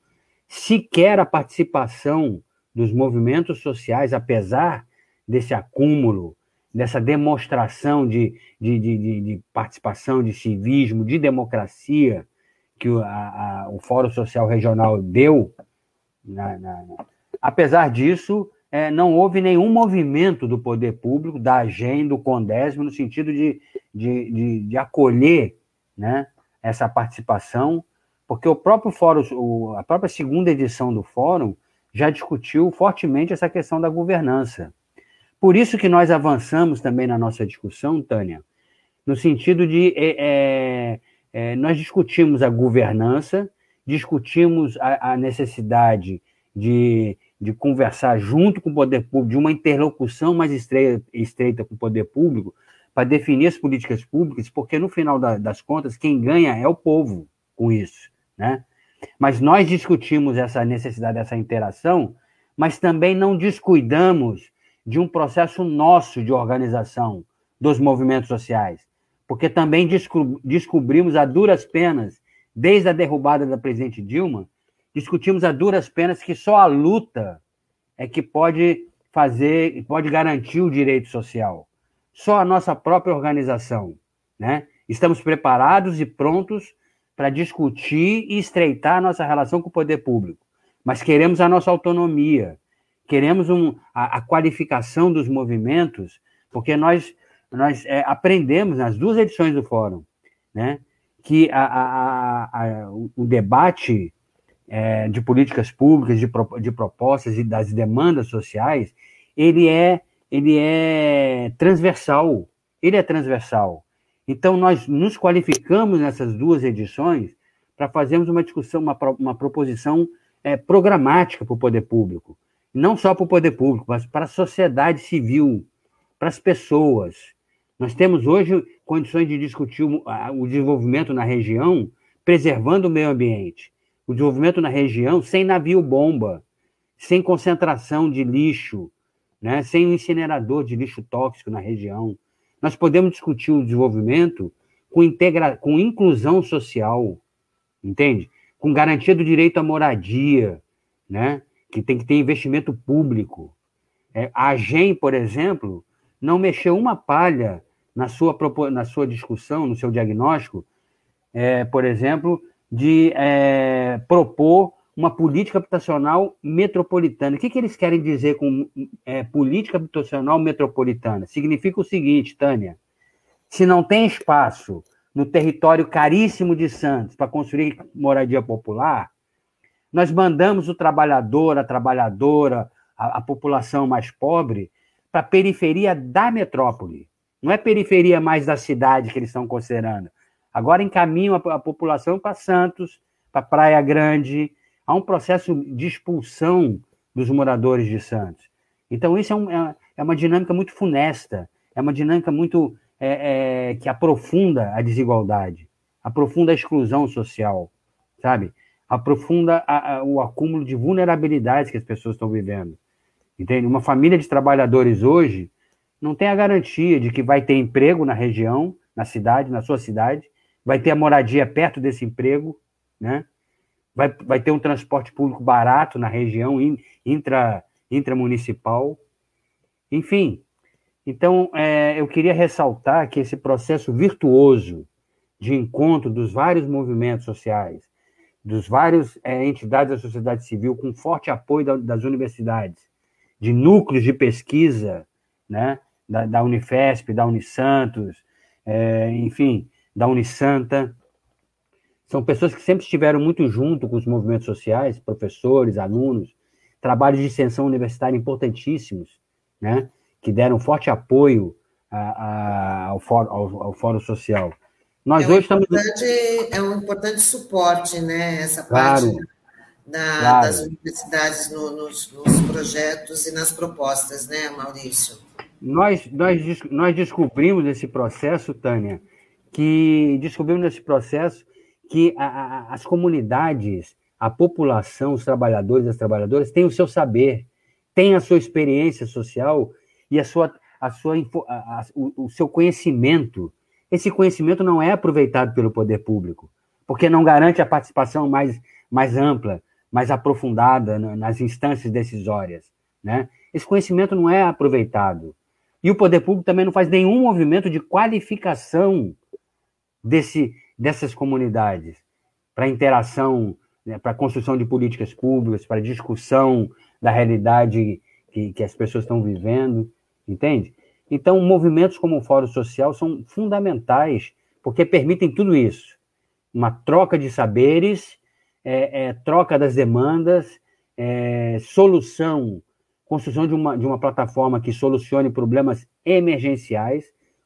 Sequer a participação dos movimentos sociais, apesar desse acúmulo, dessa demonstração de, de, de, de participação, de civismo, de democracia que o, a, a, o Fórum Social Regional deu, na, na, apesar disso, é, não houve nenhum movimento do poder público, da AGEM, do CONDESM, no sentido de, de, de, de acolher né, essa participação, porque o próprio fórum, o, a própria segunda edição do fórum já discutiu fortemente essa questão da governança. Por isso que nós avançamos também na nossa discussão, Tânia, no sentido de é, é, é nós discutimos a governança, discutimos a, a necessidade de, de conversar junto com o poder público, de uma interlocução mais estreita, estreita com o poder público, para definir as políticas públicas, porque no final da, das contas, quem ganha é o povo com isso, né? Mas nós discutimos essa necessidade dessa interação, mas também não descuidamos de um processo nosso de organização dos movimentos sociais, porque também desco descobrimos a duras penas, desde a derrubada da presidente Dilma, discutimos a duras penas que só a luta é que pode fazer, pode garantir o direito social só a nossa própria organização. Né? Estamos preparados e prontos para discutir e estreitar a nossa relação com o poder público, mas queremos a nossa autonomia, queremos um, a, a qualificação dos movimentos, porque nós, nós é, aprendemos nas duas edições do Fórum né, que a, a, o debate é, de políticas públicas, de, de propostas e das demandas sociais, ele é ele é transversal. Ele é transversal. Então, nós nos qualificamos nessas duas edições para fazermos uma discussão, uma, uma proposição é, programática para o poder público. Não só para o poder público, mas para a sociedade civil, para as pessoas. Nós temos hoje condições de discutir o, desenvolvimento na região, preservando o meio ambiente. O desenvolvimento na região sem navio-bomba, sem concentração de lixo, né? sem um incinerador de lixo tóxico na região. Nós podemos discutir o desenvolvimento com, integra... com inclusão social, entende? Com garantia do direito à moradia, né? Que tem que ter investimento público. É, a AGEM, por exemplo, não mexeu uma palha na sua, na sua discussão, no seu diagnóstico, é, por exemplo, de é, propor uma política habitacional metropolitana. O que, que eles querem dizer com é, política habitacional metropolitana? Significa o seguinte, Tânia: se não tem espaço no território caríssimo de Santos para construir moradia popular, nós mandamos o trabalhador, a trabalhadora, a, a população mais pobre para a periferia da metrópole. Não é periferia mais da cidade que eles estão considerando. Agora encaminham a, a população para Santos, para Praia Grande, há um processo de expulsão dos moradores de Santos. Então, isso é, um, é, é uma dinâmica muito funesta, é uma dinâmica muito é, é, que aprofunda a desigualdade, aprofunda a exclusão social, sabe? Aprofunda a, a, o acúmulo de vulnerabilidades que as pessoas estão vivendo. Entende? Uma família de trabalhadores hoje não tem a garantia de que vai ter emprego na região, na cidade, na sua cidade, vai ter a moradia perto desse emprego, né? vai, vai ter um transporte público barato na região intra, intramunicipal. Enfim, então é, eu queria ressaltar que esse processo virtuoso de encontro dos vários movimentos sociais, dos vários é, entidades da sociedade civil, com forte apoio da, das universidades, de núcleos de pesquisa, né, da, da Unifesp, da Unisantos, é, enfim, da Unisanta, são pessoas que sempre estiveram muito junto com os movimentos sociais, professores, alunos, trabalhos de extensão universitária importantíssimos, né? que deram forte apoio a, a, ao, fórum, ao, ao, Fórum Social. Nós é um hoje estamos. É um importante suporte, né? Essa parte claro, da, claro. das universidades no, nos, nos, projetos e nas propostas, né, Maurício? Nós, nós, nós descobrimos esse processo, Tânia, que descobrimos nesse processo que a, a, as comunidades, a população, os trabalhadores as trabalhadoras têm o seu saber, têm a sua experiência social e a sua, a sua, a, o, o seu conhecimento. Esse conhecimento não é aproveitado pelo poder público, porque não garante a participação mais, mais ampla, mais aprofundada nas instâncias decisórias. Né? Esse conhecimento não é aproveitado. E o poder público também não faz nenhum movimento de qualificação desse, dessas comunidades para interação, né, para construção de políticas públicas, para discussão da realidade que, que as pessoas estão vivendo, entende? Então, movimentos como o Fórum Social são fundamentais, porque permitem tudo isso. Uma troca de saberes, é, é, troca das demandas, é, solução construção de uma, de uma plataforma que solucione problemas emergenciais.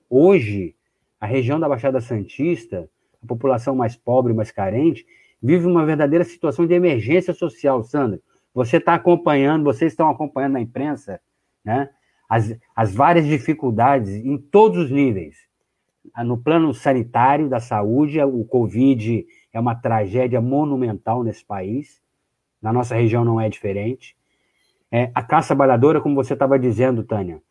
Hoje, a região da Baixada Santista, a população mais pobre, mais carente, vive uma verdadeira situação de emergência social, Sandra. Você está acompanhando, vocês estão acompanhando na imprensa, né? As, as várias dificuldades em todos os níveis. No plano sanitário da saúde, o Covid é uma tragédia monumental nesse país. Na nossa região não é diferente. É, a classe trabalhadora, como você estava dizendo, Tânia,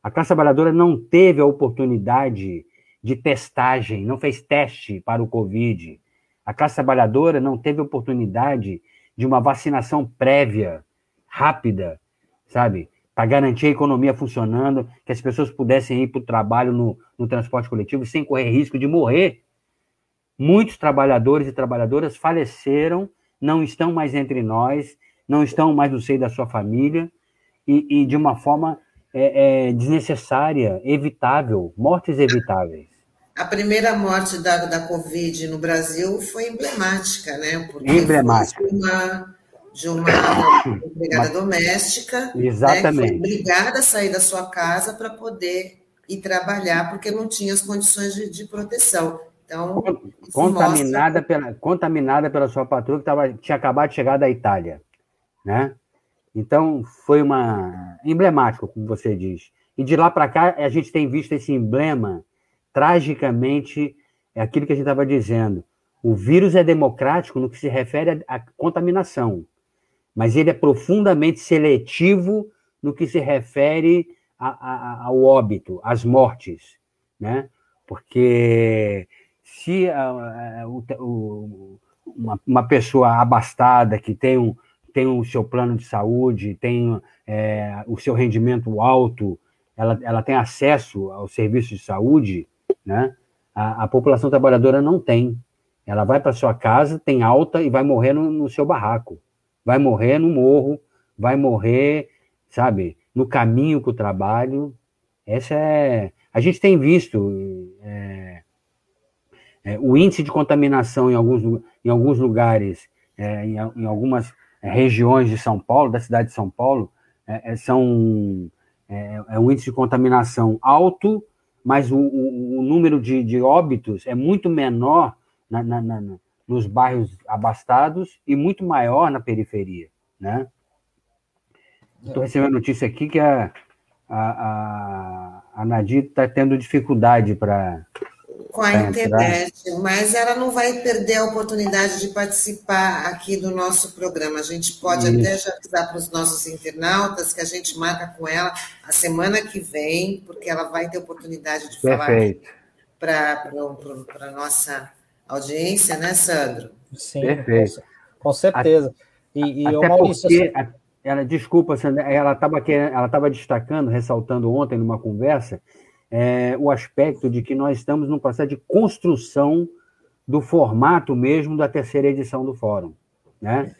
a classe trabalhadora não teve a oportunidade de testagem, não fez teste para o Covid. A classe trabalhadora não teve oportunidade de uma vacinação prévia, rápida, sabe? Para garantir a economia funcionando, que as pessoas pudessem ir para o trabalho no, no transporte coletivo sem correr risco de morrer. Muitos trabalhadores e trabalhadoras faleceram, não estão mais entre nós, não estão mais no seio da sua família e, e de uma forma é, é, desnecessária, evitável, mortes evitáveis. A primeira morte da, da Covid no Brasil foi emblemática, né? Porque emblemática. de uma, de uma empregada doméstica Exatamente. Né, obrigada a sair da sua casa para poder ir trabalhar, porque não tinha as condições de, de proteção. Então, contaminada, mostra... pela, contaminada pela sua patroa que tava, tinha acabado de chegar da Itália né? Então, foi uma emblemático, como você diz. E de lá para cá, a gente tem visto esse emblema, tragicamente, é aquilo que a gente estava dizendo. O vírus é democrático no que se refere à contaminação, mas ele é profundamente seletivo no que se refere a, a, ao óbito, às mortes, né? Porque se a, o, uma, uma pessoa abastada que tem um, tem o seu plano de saúde, tem é, o seu rendimento alto, ela, ela tem acesso ao serviço de saúde, né? A, a população trabalhadora não tem. Ela vai para sua casa, tem alta e vai morrer no, no, seu barraco. Vai morrer no morro, vai morrer, sabe, no caminho com o trabalho. Essa é. A gente tem visto é, é, o índice de contaminação em alguns, em alguns lugares, é, em, em algumas é, regiões de São Paulo, da cidade de São Paulo, é, é são é, um índice de contaminação alto, mas o, o, o número de, de, óbitos é muito menor na, na, na, nos bairros abastados e muito maior na periferia, né? Estou recebendo notícia aqui que a, a, a, a Nadir está tendo dificuldade para com a internet, mas ela não vai perder a oportunidade de participar aqui do nosso programa. A gente pode Isso. até já avisar para os nossos internautas que a gente marca com ela a semana que vem, porque ela vai ter oportunidade de Perfeito. falar para a nossa audiência, né, Sandro? Sim, Perfeito. com certeza. E, e Até Maurício, porque, assim... ela, desculpa, ela estava ela destacando, ressaltando ontem numa conversa, é, o aspecto de que nós estamos num processo de construção do formato mesmo da terceira edição do fórum, né?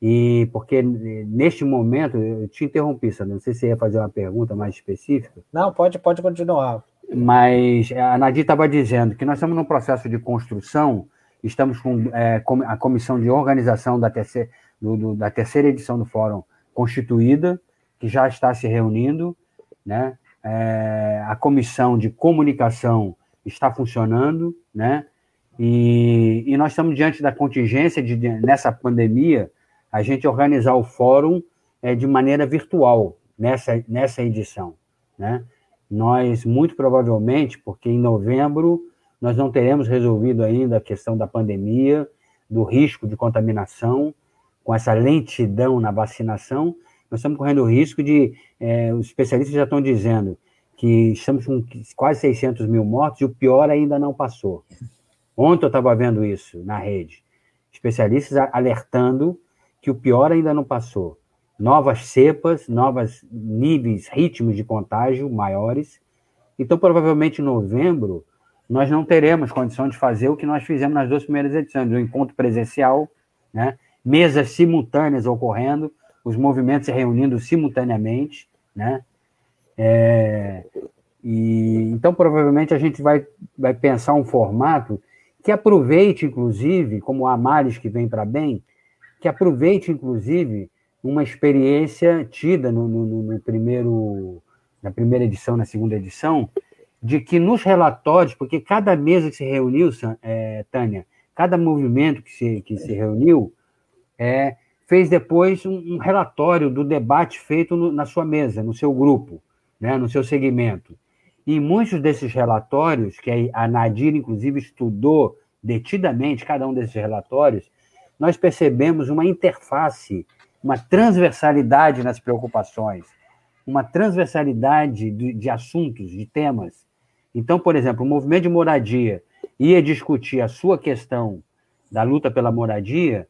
E porque neste momento, eu te interrompi, Sandra, não sei se você ia fazer uma pergunta mais específica. Não, pode, pode continuar. Mas a Nadir estava dizendo que nós estamos num processo de construção, estamos com é, a comissão de organização da terceira, do, do, da terceira edição do fórum constituída, que já está se reunindo, né? é, a comissão de comunicação está funcionando, né? E, e, nós estamos diante da contingência de, nessa pandemia, a gente organizar o fórum é, de maneira virtual nessa, nessa edição, né? Nós, muito provavelmente, porque em novembro nós não teremos resolvido ainda a questão da pandemia, do risco de contaminação, com essa lentidão na vacinação, nós estamos correndo o risco de, é, os especialistas já estão dizendo que estamos com quase 600 mil mortos e o pior ainda não passou. Ontem eu estava vendo isso na rede. Especialistas alertando que o pior ainda não passou. Novas cepas, novos níveis, ritmos de contágio maiores. Então, provavelmente em novembro, nós não teremos condição de fazer o que nós fizemos nas duas primeiras edições, o encontro presencial, né? mesas simultâneas ocorrendo, os movimentos se reunindo simultaneamente, né? É, e, então, provavelmente, a gente vai, vai pensar um formato que aproveite, inclusive, como a Maris que vem para bem, que aproveite, inclusive, uma experiência tida no, no, no, primeiro, na primeira edição, na segunda edição, de que nos relatórios, porque cada mesa que se reuniu, é, Tânia, cada movimento que se, que se reuniu, é, fez depois um, um, relatório do debate feito no, na sua mesa, no seu grupo, né, no seu segmento. E muitos desses relatórios, que a Nadir, inclusive, estudou detidamente cada um desses relatórios, nós percebemos uma interface, uma transversalidade nas preocupações, uma transversalidade de, de assuntos, de temas. Então, por exemplo, o movimento de moradia ia discutir a sua questão da luta pela moradia,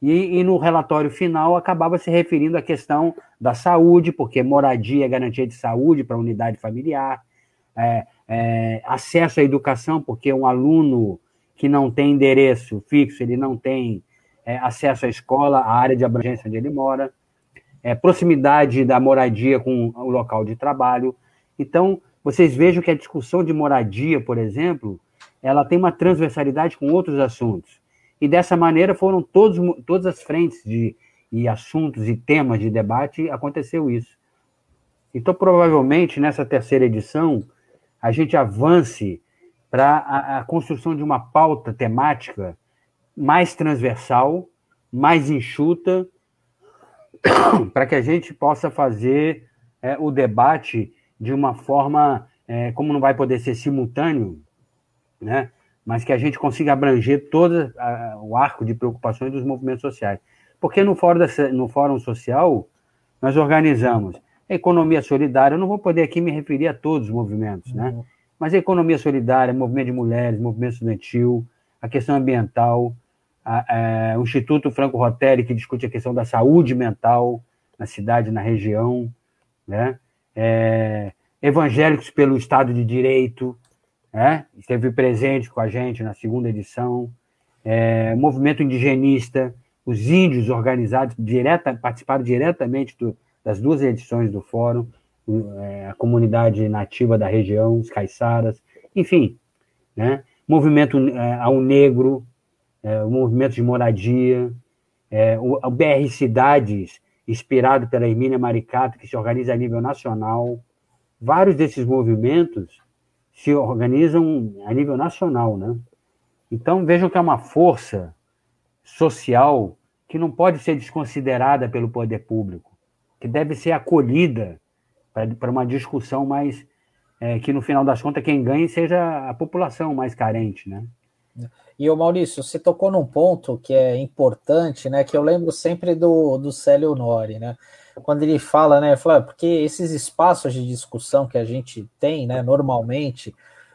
e, e, no relatório final acabava se referindo à questão da saúde, porque moradia é garantia de saúde para a unidade familiar, é, é, acesso à educação, porque um aluno que não tem endereço fixo, ele não tem é, acesso à escola, à área de abrangência onde ele mora, é, proximidade da moradia com o local de trabalho. Então, vocês vejam que a discussão de moradia, por exemplo, ela tem uma transversalidade com outros assuntos. E dessa maneira foram todos, todas as frentes de, e assuntos e temas de debate, aconteceu isso. Então, provavelmente, nessa terceira edição, a gente avance para a, a, construção de uma pauta temática mais transversal, mais enxuta, para que a gente possa fazer é, o debate de uma forma, é, como não vai poder ser simultâneo, né? mas que a gente consiga abranger todo o arco de preocupações dos movimentos sociais. Porque no fórum, da, no fórum social, nós organizamos a economia solidária, eu não vou poder aqui me referir a todos os movimentos, né? Uhum. Mas a economia solidária, movimento de mulheres, movimento estudantil, a questão ambiental, a, o Instituto Franco Rotelli, que discute a questão da saúde mental na cidade, na região, né? É, evangélicos pelo Estado de Direito, né? esteve presente com a gente na segunda edição, é, movimento indigenista, os índios organizados direta, participaram diretamente do, das duas edições do fórum, é, a comunidade nativa da região, os caiçaras, enfim, né? movimento é, ao negro, é, o movimento de moradia, é, o, o, BR Cidades, inspirado pela Emília Maricato, que se organiza a nível nacional. Vários desses movimentos se organizam a nível nacional, né? Então vejam que é uma força social que não pode ser desconsiderada pelo poder público, que deve ser acolhida para uma discussão mais é, que no final das contas quem ganhe seja a população mais carente, né? E o Maurício, você tocou num ponto que é importante, né? Que eu lembro sempre do, do Célio Nori, né? quando ele fala, né, fala, porque esses espaços de discussão que a gente tem, né, normalmente,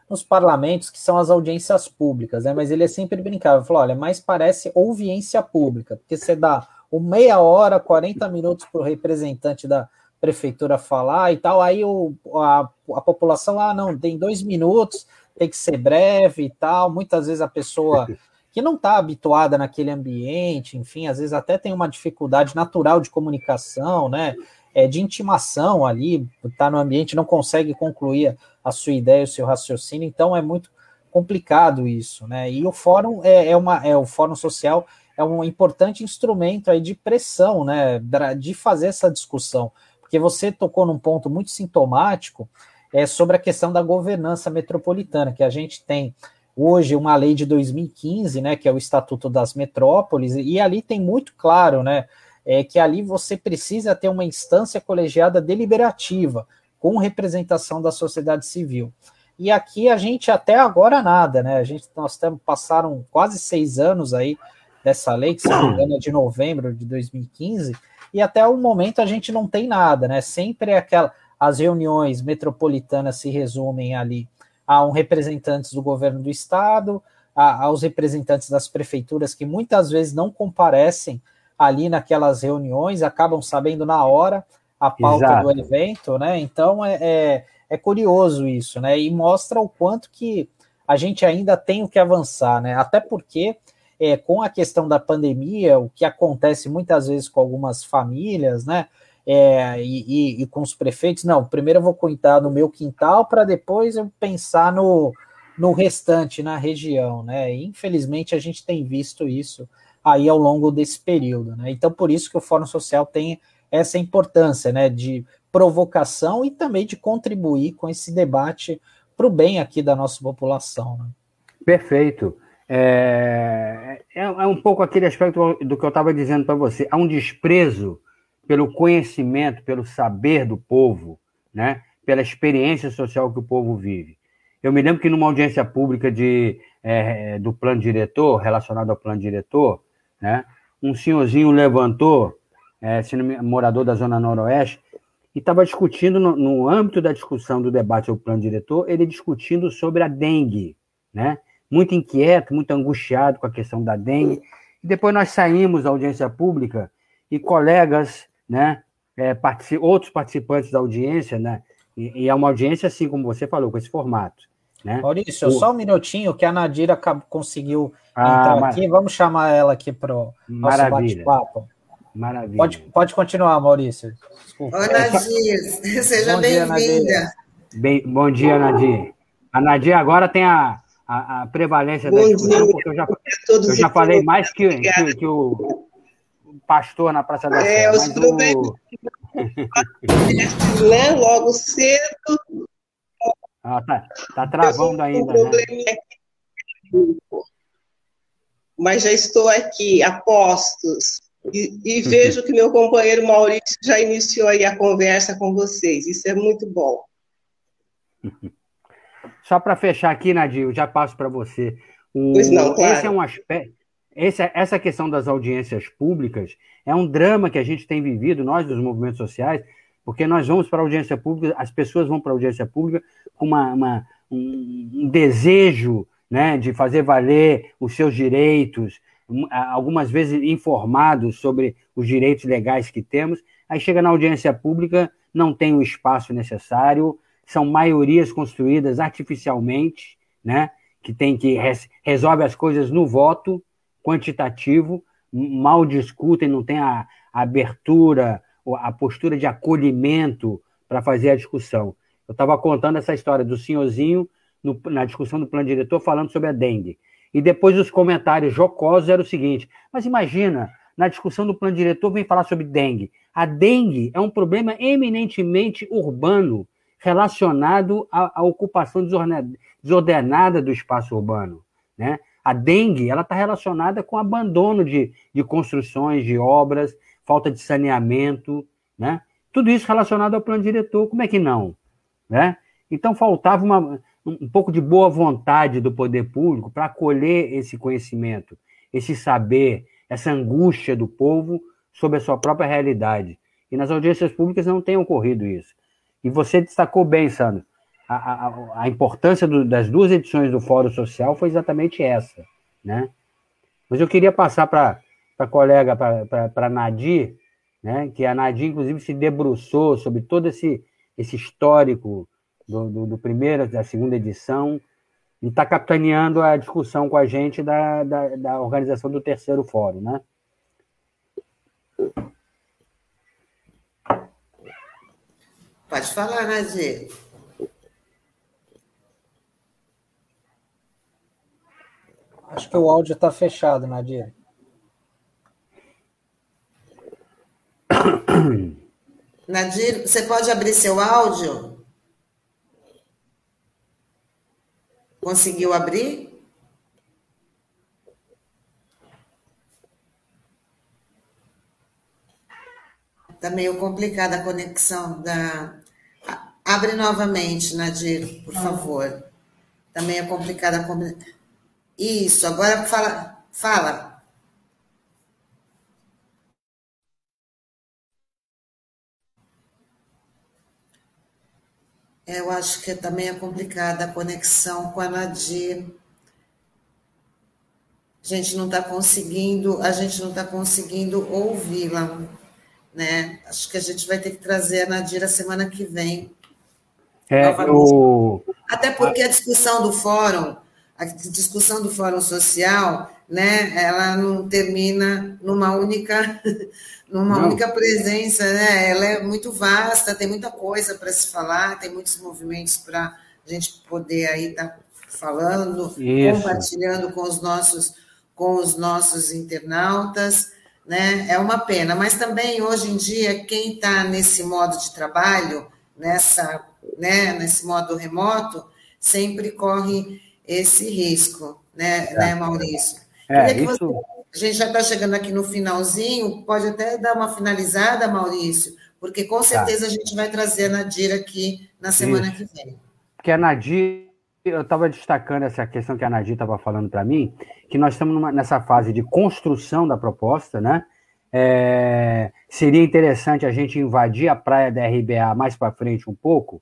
nos parlamentos, que são as audiências públicas, né, mas ele é sempre brincava, falou, olha, mas parece audiência pública, porque você dá uma meia hora, 40 minutos para o representante da prefeitura falar e tal, aí o, a, a população, ah, não, tem dois minutos, tem que ser breve e tal, muitas vezes a pessoa que não está habituada naquele ambiente, enfim, às vezes até tem uma dificuldade natural de comunicação, né? É, de intimação ali, está no ambiente, não consegue concluir a sua ideia, o seu raciocínio, então é muito complicado isso, né? E o fórum é, é uma, é o fórum social é um importante instrumento aí de pressão, né? De fazer essa discussão, porque você tocou num ponto muito sintomático é sobre a questão da governança metropolitana, que a gente tem hoje uma lei de 2015, né, que é o Estatuto das Metrópoles, e ali tem muito claro, né, é, que ali você precisa ter uma instância colegiada deliberativa, com representação da sociedade civil. E aqui a gente até agora nada, né? A gente nós temos, passaram quase seis anos aí dessa lei, que se engano é de novembro de 2015, e até o momento a gente não tem nada, né? Sempre é aquela as reuniões metropolitanas se resumem ali a um representantes do governo do estado, a, aos representantes das prefeituras que muitas vezes não comparecem ali naquelas reuniões, acabam sabendo na hora a pauta Exato. do evento, né? Então é, é, é, curioso isso, né? E mostra o quanto que a gente ainda tem o que avançar, né? Até porque é, com a questão da pandemia, o que acontece muitas vezes com algumas famílias, né? É, e, e, e, com os prefeitos, não, primeiro eu vou cuidar no meu quintal para depois eu pensar no, no restante, na região, né? E, infelizmente a gente tem visto isso aí ao longo desse período, né? Então, por isso que o Fórum Social tem essa importância, né? De provocação e também de contribuir com esse debate para o bem aqui da nossa população. Né? Perfeito. É, é, é, um pouco aquele aspecto do que eu estava dizendo para você. Há um desprezo pelo conhecimento, pelo saber do povo, né? pela experiência social que o povo vive. Eu me lembro que numa audiência pública de, é, do plano diretor, relacionado ao plano diretor, né? um senhorzinho levantou, é, morador da Zona Noroeste, e estava discutindo, no, no, âmbito da discussão do debate ao plano diretor, ele discutindo sobre a dengue, né? muito inquieto, muito angustiado com a questão da dengue. E depois nós saímos da audiência pública e colegas, né, é, particip, outros participantes da audiência, né, e, e, é uma audiência assim como você falou, com esse formato. Né? Maurício, o... só um minutinho que a Nadira conseguiu ah, entrar mar... aqui. Vamos chamar ela aqui para o nosso bate-papo. Maravilha. Pode, pode continuar, Maurício. Desculpa. Oi, Nadir. Seja bem-vinda. Bem, bom dia, Nadir. A Nadir agora tem a, a, a prevalência Bom da discussão, porque eu já, eu já falei mais que, que, que, o pastor na Praça da Sé. É, os problemas. O... né, logo cedo. Ah, tá, tá travando ainda. Um né? Mas já estou aqui, a postos. E, e vejo que meu companheiro Maurício já iniciou aí a conversa com vocês. Isso é muito bom. Só para fechar aqui, Nadir, eu já passo para você. O, pois não, claro. Esse é um aspecto. Esse, essa questão das audiências públicas é um drama que a gente tem vivido, nós dos movimentos sociais, porque nós vamos para a audiência pública, as pessoas vão para a audiência pública com uma, uma um, um, desejo né, de fazer valer os seus direitos, algumas vezes informados sobre os direitos legais que temos, aí chega na audiência pública, não tem o espaço necessário, são maiorias construídas artificialmente, né? que tem que res, resolve as coisas no voto quantitativo, mal discutem, não tem a, a abertura, a postura de acolhimento para fazer a discussão. Eu estava contando essa história do senhorzinho no, na discussão do plano diretor falando sobre a dengue. E depois os comentários jocosos eram o seguinte: mas imagina, na discussão do plano diretor vem falar sobre dengue. A dengue é um problema eminentemente urbano relacionado à, à ocupação desordenada do espaço urbano. Né? A dengue ela está relacionada com abandono de, de construções, de obras, falta de saneamento, né? Tudo isso relacionado ao plano diretor, como é que não? Né? Então faltava uma, um pouco de boa vontade do poder público para acolher esse conhecimento, esse saber, essa angústia do povo sobre a sua própria realidade. E nas audiências públicas não tem ocorrido isso. E você destacou bem, Sandro, a, a, importância do, das duas edições do Fórum Social foi exatamente essa, né? Mas eu queria passar para a colega, para Nadir, né, que a Nadir, inclusive, se debruçou sobre todo esse, esse histórico do, do, do primeiro, da segunda edição, e está capitaneando a discussão com a gente da, da, da organização do terceiro fórum, né? Pode falar, Nadir. Acho que o áudio está fechado, Nadir. Nadir, você pode abrir seu áudio? Conseguiu abrir? Está meio complicada a conexão da, Abre novamente, Nadir, por favor. Também é complicada a combinação. Isso, agora fala. Fala. É, eu acho que também é complicada a conexão com a Nadir. A gente não está conseguindo, a gente não está conseguindo ouvi-la, né? Acho que a gente vai ter que trazer a Nadir a semana que vem. É, eu... Até porque a discussão do fórum a discussão do Fórum Social, né, ela não termina numa única, numa não. única presença, né? Ela é muito vasta, tem muita coisa para se falar, tem muitos movimentos para a gente poder aí estar tá falando, Isso. compartilhando com os nossos com os nossos internautas, né? É uma pena, mas também hoje em dia quem está nesse modo de trabalho, nessa, né, nesse modo remoto, sempre corre esse risco, né, é. né Maurício? É, isso... Você, a gente já está chegando aqui no finalzinho, pode até dar uma finalizada, Maurício, porque com tá. certeza tá. a gente vai trazer a Nadir aqui na semana isso. que vem. Porque a Nadir, eu estava destacando essa questão que a Nadir estava falando para mim, que nós estamos numa, nessa fase de construção da proposta, né? É, seria interessante a gente invadir a praia da RBA mais para frente um pouco,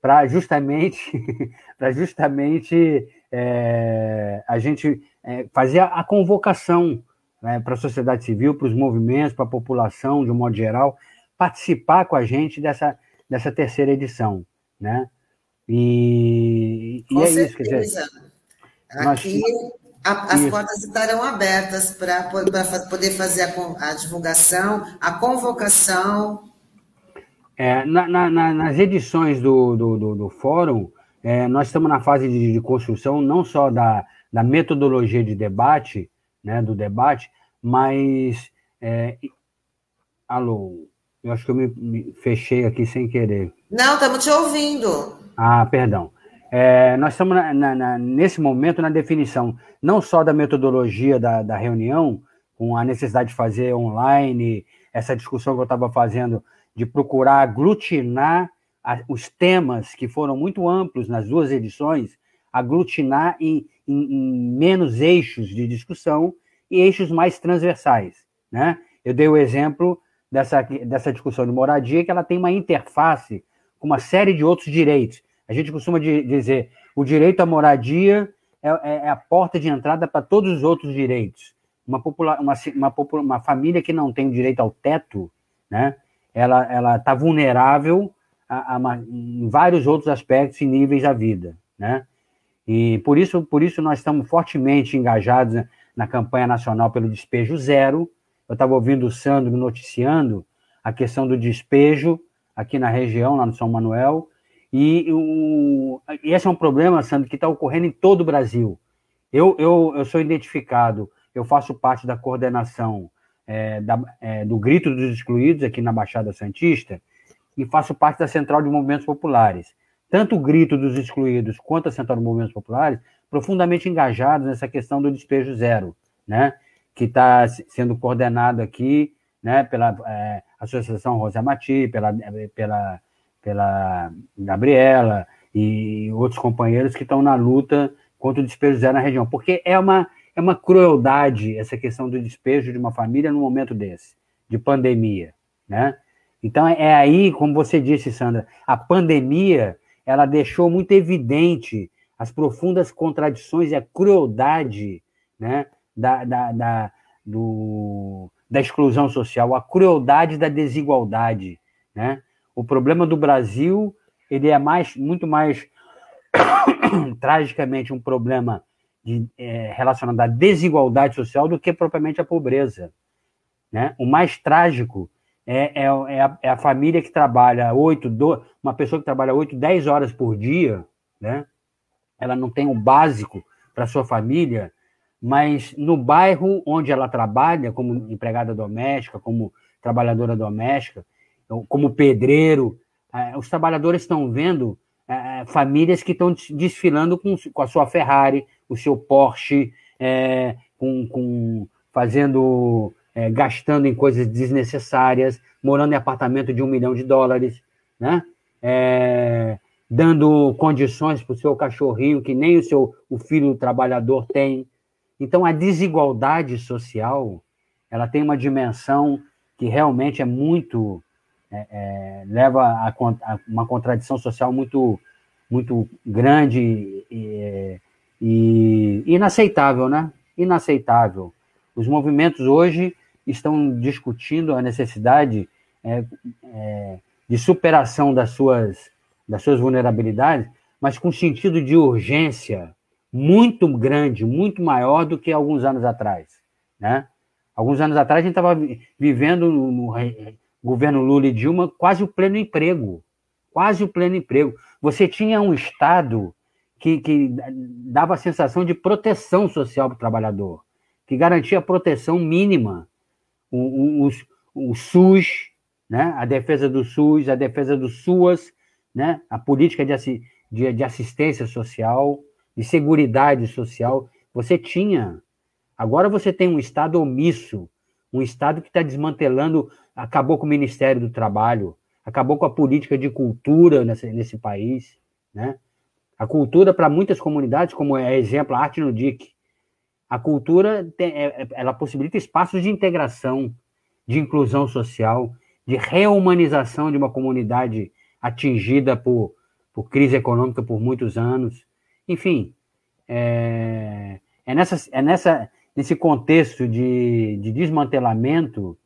para justamente, para justamente é, a gente é, fazer a convocação né, para a sociedade civil, para os movimentos, para a população, de um modo geral, participar com a gente dessa, dessa terceira edição, né? E, e é isso, quer dizer. Aqui nós, as portas estarão abertas para poder fazer a, a divulgação, a convocação. É, na, na, nas edições do, do, do, do fórum, é, nós estamos na fase de, de, construção não só da, da metodologia de debate, né, do debate, mas. É, alô, eu acho que eu me, me, fechei aqui sem querer. Não, estamos te ouvindo. Ah, perdão. É, nós estamos na, na, na, nesse momento na definição não só da metodologia da, da reunião, com a necessidade de fazer online, essa discussão que eu estava fazendo de procurar aglutinar os temas que foram muito amplos nas duas edições, aglutinar em, em, em, menos eixos de discussão e eixos mais transversais. Né? Eu dei o exemplo dessa, dessa discussão de moradia, que ela tem uma interface com uma série de outros direitos. A gente costuma dizer o direito à moradia é, é, é a porta de entrada para todos os outros direitos. Uma, popula uma, uma, uma família que não tem direito ao teto, né? ela está vulnerável a, a, em vários outros aspectos e níveis da vida, né? E por isso, por isso nós estamos fortemente engajados na, campanha nacional pelo despejo zero. Eu estava ouvindo o Sandro noticiando a questão do despejo aqui na região, lá no São Manuel, e, o, e esse é um problema, Sandro, que está ocorrendo em todo o Brasil. Eu, eu, eu sou identificado, eu faço parte da coordenação é, da, é, do Grito dos Excluídos aqui na Baixada Santista, e faço parte da Central de Movimentos Populares. Tanto o Grito dos Excluídos quanto a Central de Movimentos Populares profundamente engajados nessa questão do despejo zero, né? que está sendo coordenado aqui né, pela é, Associação Rosa Mati, pela, pela, pela Gabriela e outros companheiros que estão na luta contra o despejo zero na região, porque é uma, é uma crueldade essa questão do despejo de uma família num momento desse, de pandemia, né? Então é aí, como você disse, Sandra, a pandemia ela deixou muito evidente as profundas contradições e a crueldade né, da, da, da, do, da exclusão social, a crueldade da desigualdade. Né? O problema do Brasil ele é mais, muito mais tragicamente um problema de, é, relacionado à desigualdade social do que propriamente à pobreza. Né? O mais trágico é, é, é, a, é a família que trabalha oito, uma pessoa que trabalha oito, dez horas por dia, né? Ela não tem o básico para sua família, mas no bairro onde ela trabalha, como empregada doméstica, como trabalhadora doméstica, como pedreiro, é, os trabalhadores estão vendo é, famílias que estão desfilando com, com a sua Ferrari, o seu Porsche, é, com, com, fazendo é, gastando em coisas desnecessárias, morando em apartamento de um milhão de dólares, né? é, dando condições para o seu cachorrinho que nem o seu o filho trabalhador tem. Então a desigualdade social ela tem uma dimensão que realmente é muito é, é, leva a, a, uma contradição social muito muito grande e, e inaceitável, né? Inaceitável. Os movimentos hoje estão discutindo a necessidade é, é, de superação das suas, das suas vulnerabilidades, mas com sentido de urgência muito grande, muito maior do que alguns anos atrás. Né? Alguns anos atrás, a gente estava vivendo no, no governo Lula e Dilma quase o pleno emprego. Quase o pleno emprego. Você tinha um Estado que, que dava a sensação de proteção social para o trabalhador, que garantia a proteção mínima. O, o, o, o SUS, né? a defesa do SUS, a defesa do SUAS, né? a política de, de, de assistência social, de seguridade social. Você tinha. Agora você tem um Estado omisso, um Estado que está desmantelando, acabou com o Ministério do Trabalho, acabou com a política de cultura nesse, nesse país. Né? A cultura, para muitas comunidades, como é exemplo a Arte no DIC, a cultura é, é, ela possibilita espaços de integração, de inclusão social, de reumanização de uma comunidade atingida por, por crise econômica por muitos anos. Enfim, é, é, nessa, é nessa, nesse contexto de, de desmantelamento,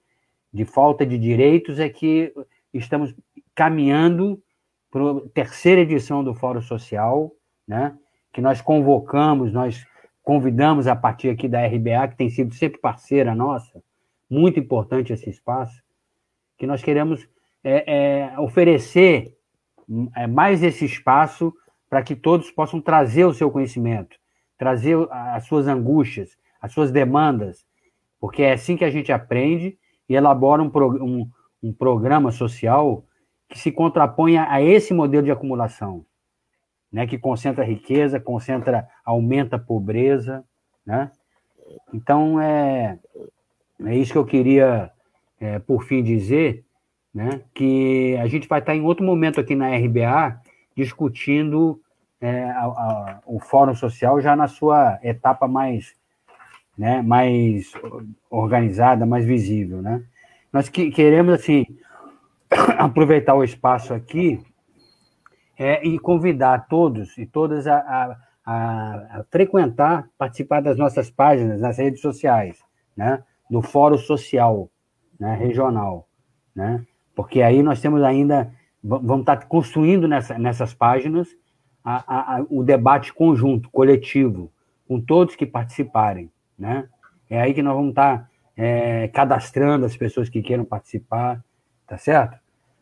de falta de direitos, é que estamos caminhando para a terceira edição do Fórum Social, né, que nós convocamos, nós convidamos a partir aqui da RBA, que tem sido sempre parceira nossa, muito importante esse espaço, que nós queremos é, é, oferecer é, mais esse espaço para que todos possam trazer o seu conhecimento, trazer as suas angústias, as suas demandas, porque é assim que a gente aprende e elabora um, um, um programa social que se contrapõe a esse modelo de acumulação, né, que concentra riqueza, concentra, aumenta a pobreza, né? Então é, é isso que eu queria é, por fim dizer, né, que a gente vai estar em outro momento aqui na RBA discutindo é, a, a, o Fórum Social já na sua etapa mais, né, mais organizada, mais visível, né? Nós que, queremos assim aproveitar o espaço aqui é, e convidar todos e todas a, a, a, frequentar, participar das nossas páginas nas redes sociais, né? do Fórum Social né, regional, né? Porque aí nós temos ainda, vamos estar construindo nessa, nessas páginas a, a, o debate conjunto, coletivo, com todos que participarem, né? É aí que nós vamos estar é, cadastrando as pessoas que queiram participar, tá certo?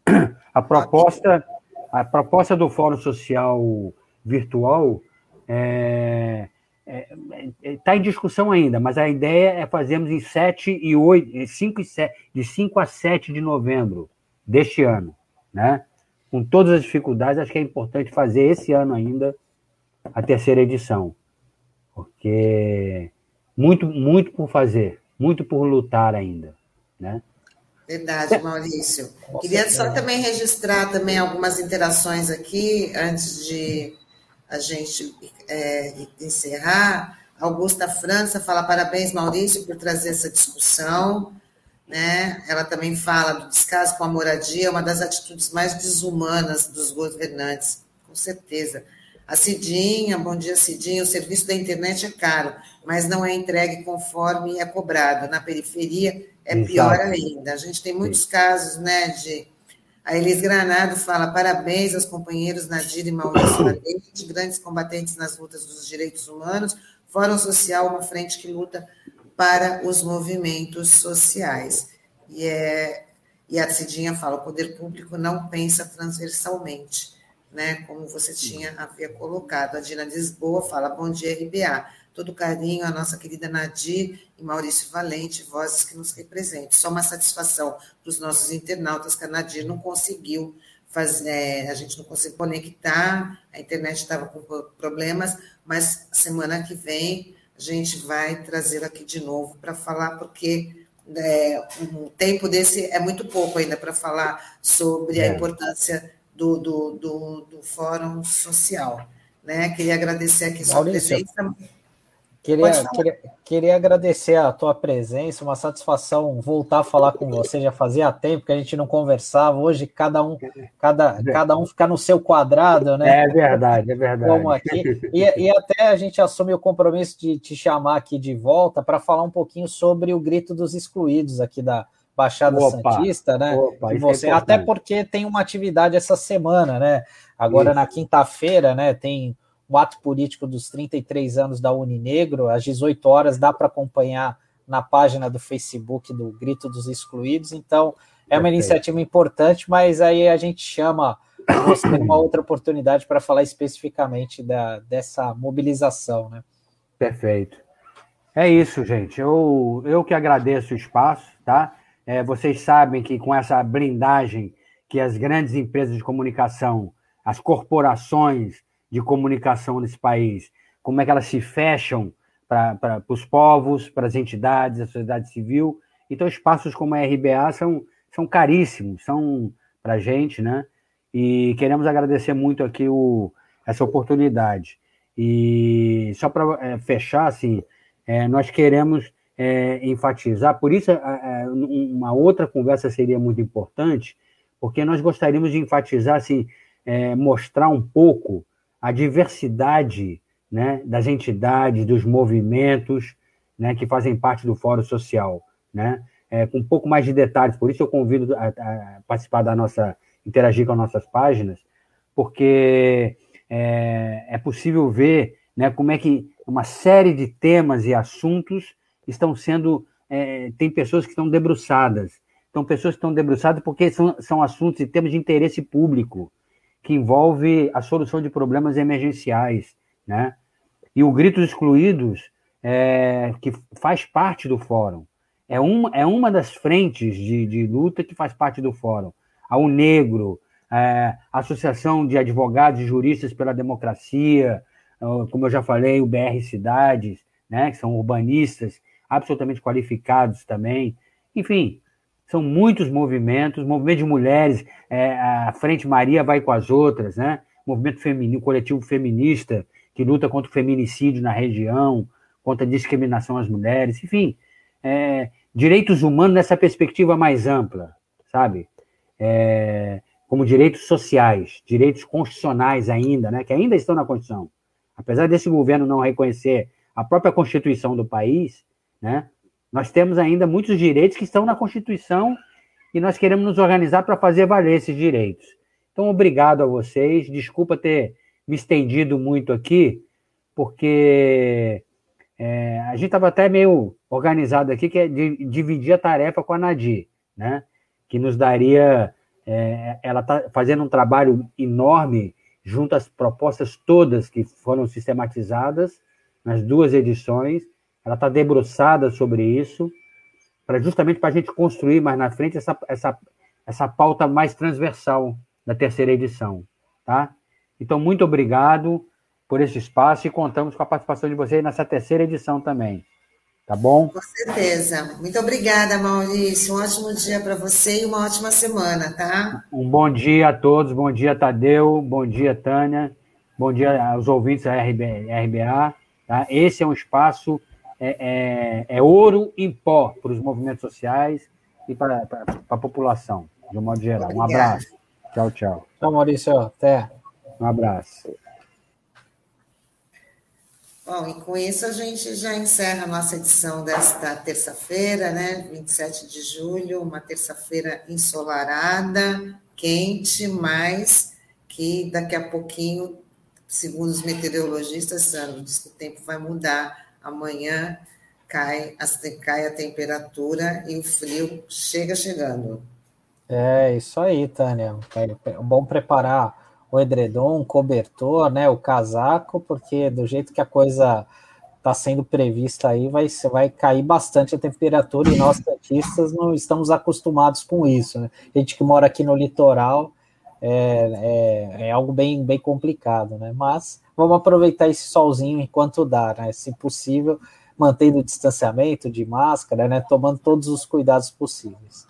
A proposta, a proposta do Fórum Social Virtual é, está é, é, tá em discussão ainda, mas a ideia é fazermos em 7 e 8, 5 e 7, de 5 a 7 de novembro deste ano, né? Com todas as dificuldades, acho que é importante fazer esse ano ainda a terceira edição, porque muito, muito por fazer, muito por lutar ainda, né? Verdade, Maurício. Queria só também registrar também algumas interações aqui antes de a gente é, encerrar, Augusta França fala parabéns, Maurício, por trazer essa discussão. Né? Ela também fala do descaso com a moradia, uma das atitudes mais desumanas dos governantes, com certeza. A Cidinha, bom dia, Cidinha. O serviço da internet é caro, mas não é entregue conforme é cobrado. Na periferia é pior ainda. A gente tem muitos casos né, de a Elis Granado fala: parabéns aos companheiros Nadir e Maurício Valente, grandes combatentes nas lutas dos direitos humanos. Fórum Social, uma frente que luta para os movimentos sociais. E, é, e a Cidinha fala: o poder público não pensa transversalmente, né? Como você tinha havia colocado. A Dina Lisboa fala: bom dia, RBA todo carinho à nossa querida Nadir e Maurício Valente, vozes que nos representam. Só uma satisfação para os nossos internautas que a Nadir não conseguiu fazer, é, a gente não conseguiu conectar, a internet estava com problemas, mas semana que vem a gente vai trazer aqui de novo para falar, porque é, um tempo desse é muito pouco ainda para falar sobre é. a importância do, do, do, do Fórum Social. Né? Queria agradecer aqui sua Maurício, presença. Queria, queria, queria agradecer a tua presença, uma satisfação voltar a falar com você. Já fazia tempo que a gente não conversava. Hoje cada um, cada, cada um fica no seu quadrado, né? É verdade, é verdade. Como aqui. E, e até a gente assume o compromisso de te chamar aqui de volta para falar um pouquinho sobre o grito dos excluídos aqui da, Baixada opa, Santista, né? Opa, e você, é até porque tem uma atividade essa semana, né? Agora isso. na quinta-feira, né? Tem o ato político dos 33 anos da Uninegro, às 18 horas, dá para acompanhar na página do Facebook do Grito dos Excluídos. Então, é uma iniciativa importante, mas aí a gente chama você uma outra oportunidade para falar especificamente da, dessa mobilização, né? Perfeito. É isso, gente. Eu, eu que agradeço o espaço, tá? É, vocês sabem que com essa blindagem que as grandes empresas de comunicação, as corporações de comunicação nesse país, como é que elas se fecham para os povos, para as entidades, a sociedade civil. Então, espaços como a RBA são, são caríssimos, são para a gente, né? E queremos agradecer muito aqui o, essa oportunidade. E só para é, fechar, assim, é, nós queremos é, enfatizar. Por isso, uma outra conversa seria muito importante, porque nós gostaríamos de enfatizar, assim, é, mostrar um pouco a diversidade né, das entidades, dos movimentos né, que fazem parte do Fórum Social, né, é, com um pouco mais de detalhes. Por isso, eu convido a, a participar da nossa, interagir com as nossas páginas, porque é, é possível ver né, como é que uma série de temas e assuntos estão sendo. É, tem pessoas que estão debruçadas. Então, pessoas que estão debruçadas porque são, são assuntos e temas de interesse público, que envolve a solução de problemas emergenciais. Né? E o Gritos Excluídos, é, que faz parte do fórum, é uma, é uma das frentes de, de luta que faz parte do fórum. A Negro, é, a Associação de Advogados e Juristas pela Democracia, como eu já falei, o BR Cidades, né, que são urbanistas absolutamente qualificados também. Enfim, são muitos movimentos, movimento de mulheres, é, a Frente Maria vai com as outras, né? Movimento feminino, coletivo feminista que luta contra o feminicídio na região, contra a discriminação às mulheres, enfim, é, direitos humanos nessa perspectiva mais ampla, sabe? É, como direitos sociais, direitos constitucionais ainda, né? Que ainda estão na Constituição. Apesar desse governo não reconhecer a própria Constituição do país, né? Nós temos ainda muitos direitos que estão na Constituição e nós queremos nos organizar para fazer valer esses direitos. Então, obrigado a vocês. Desculpa ter me estendido muito aqui, porque é, a gente estava até meio organizado aqui, que é de, dividir a tarefa com a Nadir, né? que nos daria. É, ela está fazendo um trabalho enorme junto às propostas todas que foram sistematizadas nas duas edições ela está debruçada sobre isso, para justamente para a gente construir mais na frente essa, essa, essa pauta mais transversal da terceira edição. Tá? Então, muito obrigado por esse espaço e contamos com a participação de vocês nessa terceira edição também. Tá bom? Com certeza. Muito obrigada, Maurício. Um ótimo dia para você e uma ótima semana, tá? Um bom dia a todos. Bom dia, Tadeu. Bom dia, Tânia. Bom dia aos ouvintes da RBA. Tá? Esse é um espaço é, é, é ouro em pó para os movimentos sociais e para, para, para a população, de um modo geral. Um abraço. Tchau, tchau. Tchau, Maurício. Até. Um abraço. Bom, e com isso a gente já encerra a nossa edição desta terça-feira, né? 27 de julho, uma terça-feira ensolarada, quente, mas que daqui a pouquinho, segundo os meteorologistas, Sandro, diz que o tempo vai mudar amanhã cai, cai a temperatura e o frio chega chegando. É isso aí, Tânia. É bom preparar o edredom, o cobertor, né, o casaco, porque do jeito que a coisa está sendo prevista aí, vai, vai cair bastante a temperatura e nós, cientistas, não estamos acostumados com isso. Né? A gente que mora aqui no litoral é, é, é algo bem, bem complicado, né? Mas vamos aproveitar esse solzinho enquanto dá, né? Se possível, mantendo o distanciamento de máscara, né? Tomando todos os cuidados possíveis.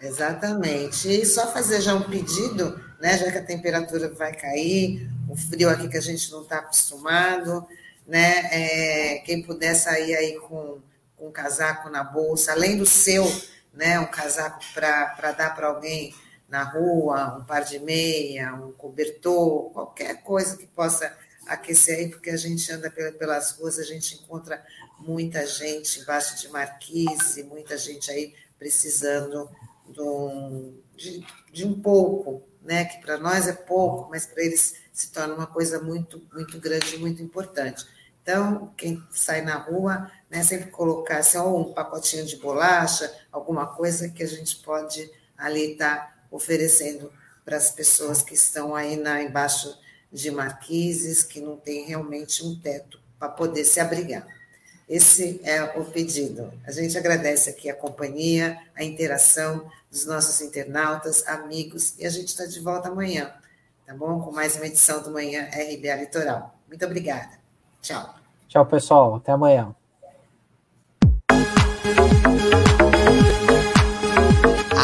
Exatamente. E só fazer já um pedido né? Já que a temperatura vai cair, o frio aqui que a gente não está acostumado, né? É, quem puder sair aí com, com um casaco na bolsa, além do seu, né? Um casaco para dar para alguém na rua, um par de meia, um cobertor, qualquer coisa que possa aquecer aí, porque a gente anda pelas ruas, a gente encontra muita gente embaixo de marquise, muita gente aí precisando de um, de, de um pouco, né? Que para nós é pouco, mas para eles se torna uma coisa muito, muito grande e muito importante. Então, quem sai na rua, né, sempre colocar assim, um pacotinho de bolacha, alguma coisa que a gente pode ali estar tá oferecendo para as pessoas que estão aí na, embaixo de marquises, que não tem realmente um teto para poder se abrigar. Esse é o pedido. A gente agradece aqui a companhia, a interação dos nossos internautas, amigos, e a gente está de volta amanhã, tá bom? Com mais uma edição do Manhã RBA Litoral. Muito obrigada. Tchau. Tchau, pessoal. Até amanhã.